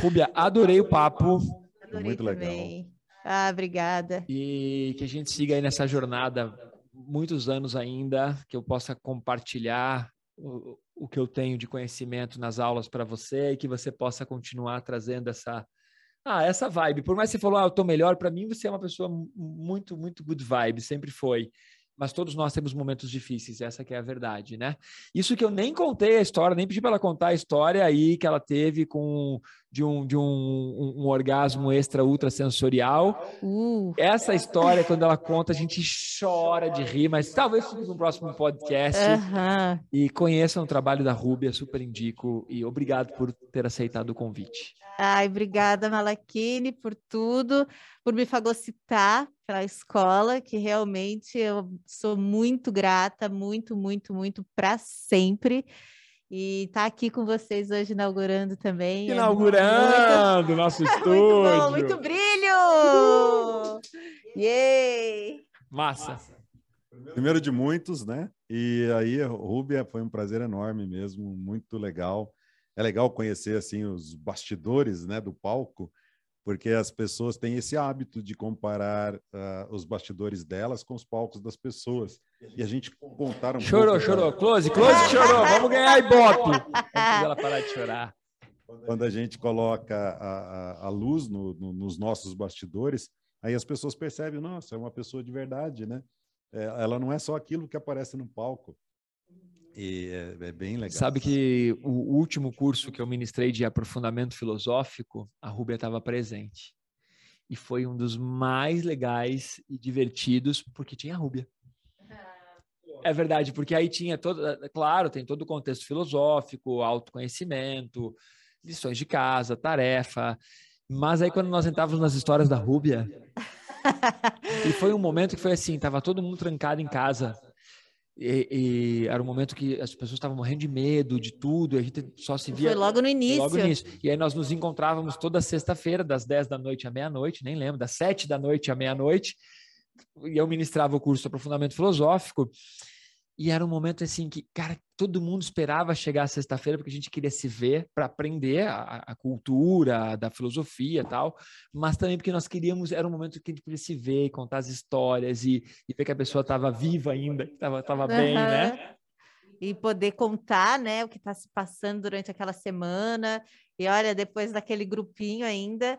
Speaker 1: Rúbia, adorei o papo.
Speaker 3: Adorei Muito também. legal. Ah, obrigada.
Speaker 1: E que a gente siga aí nessa jornada muitos anos ainda, que eu possa compartilhar o, o que eu tenho de conhecimento nas aulas para você e que você possa continuar trazendo essa Ah, essa vibe. Por mais que você falou, ah, eu tô melhor, para mim você é uma pessoa muito, muito good vibe, sempre foi mas todos nós temos momentos difíceis, essa que é a verdade, né? Isso que eu nem contei a história, nem pedi para ela contar a história aí que ela teve com de um, de um, um, um orgasmo extra ultra sensorial. Uh. Essa história, quando ela conta, a gente chora de rir, mas talvez no próximo podcast. E conheçam o trabalho da Rúbia, super indico. E obrigado por ter aceitado o convite.
Speaker 3: Ai, obrigada, Malaquine, por tudo, por me fagocitar pela escola, que realmente eu sou muito grata, muito, muito, muito para sempre. E tá aqui com vocês hoje inaugurando também.
Speaker 1: É inaugurando é nosso estúdio. muito bom,
Speaker 3: muito brilho! Yay!
Speaker 1: Massa.
Speaker 2: Primeiro de muitos, né? E aí, Rúbia, foi um prazer enorme mesmo, muito legal é legal conhecer assim os bastidores né, do palco, porque as pessoas têm esse hábito de comparar uh, os bastidores delas com os palcos das pessoas. E a gente contar um
Speaker 1: Chorou,
Speaker 2: pouco,
Speaker 1: chorou. Da... Close, close chorou. Vamos ganhar Ibope. Ela parar de chorar.
Speaker 2: Quando a gente coloca a, a, a luz no, no, nos nossos bastidores, aí as pessoas percebem, nossa, é uma pessoa de verdade, né? É, ela não é só aquilo que aparece no palco. E é, é, bem legal.
Speaker 1: Sabe que o último curso que eu ministrei de aprofundamento filosófico, a Rúbia estava presente. E foi um dos mais legais e divertidos, porque tinha a Rúbia. É verdade, porque aí tinha todo, claro, tem todo o contexto filosófico, autoconhecimento, lições de casa, tarefa. Mas aí quando nós entrávamos nas histórias da Rúbia, e foi um momento que foi assim, tava todo mundo trancado em casa, e, e, era um momento que as pessoas estavam morrendo de medo de tudo, a gente só se via.
Speaker 3: Foi logo no início.
Speaker 1: Logo início. E aí nós nos encontrávamos toda sexta-feira, das 10 da noite à meia-noite, nem lembro, das 7 da noite à meia-noite, e eu ministrava o curso de aprofundamento filosófico. E era um momento assim que, cara, todo mundo esperava chegar sexta-feira porque a gente queria se ver para aprender a, a, cultura da filosofia e tal, mas também porque nós queríamos, era um momento que a gente podia se ver, contar as histórias e, e ver que a pessoa estava viva ainda, estava tava bem, uhum. né?
Speaker 3: E poder contar, né, o que está se passando durante aquela semana. E olha, depois daquele grupinho ainda,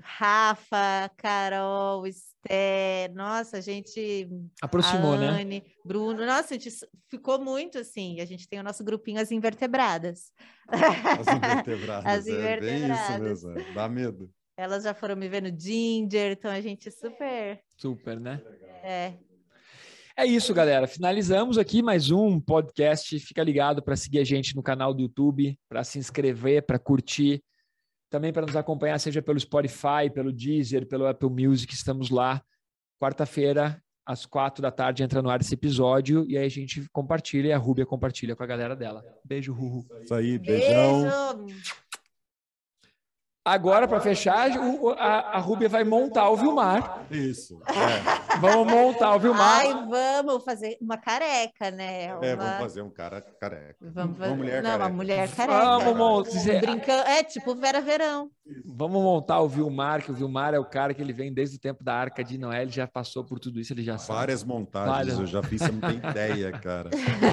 Speaker 3: Rafa, Carol, Esté, nossa, a gente.
Speaker 1: Aproximou,
Speaker 3: a
Speaker 1: né?
Speaker 3: Anne, né? Bruno, nossa, a gente ficou muito assim. A gente tem o nosso grupinho As Invertebradas.
Speaker 2: As Invertebradas. As Invertebradas. É bem isso mesmo, é. dá medo.
Speaker 3: Elas já foram me vendo Ginger, então a gente super.
Speaker 1: Super, né?
Speaker 3: É.
Speaker 1: É isso, galera. Finalizamos aqui mais um podcast. Fica ligado para seguir a gente no canal do YouTube, para se inscrever, para curtir também para nos acompanhar, seja pelo Spotify, pelo Deezer, pelo Apple Music, estamos lá. Quarta-feira, às quatro da tarde, entra no ar esse episódio e aí a gente compartilha e a Rúbia compartilha com a galera dela. Beijo, Ruhu.
Speaker 2: Isso aí, beijão.
Speaker 3: Beijo.
Speaker 1: Agora, para fechar, a, a Rúbia vai montar o Vilmar.
Speaker 2: Isso.
Speaker 1: É. Vamos montar o Vilmar.
Speaker 3: Ai, vamos fazer uma careca, né?
Speaker 2: Uma... É, vamos fazer um cara careca.
Speaker 3: Vamos
Speaker 2: fazer...
Speaker 3: Uma mulher Não, careca. uma mulher careca.
Speaker 1: Vamos montar.
Speaker 3: Brincando... É tipo Vera Verão.
Speaker 1: Vamos montar o Vilmar, que o Vilmar é o cara que ele vem desde o tempo da Arca de Noé, ele já passou por tudo isso, ele já sabe.
Speaker 2: Várias montagens, Várias. eu já fiz, você não tem ideia, cara.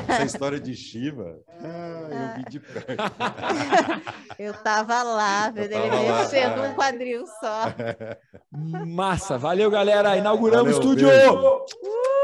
Speaker 2: Essa história de Shiva, ah, eu vi de perto.
Speaker 3: eu tava lá, vendo ele mexendo um quadril só.
Speaker 1: Massa, valeu galera, inauguramos o Estúdio! Uh!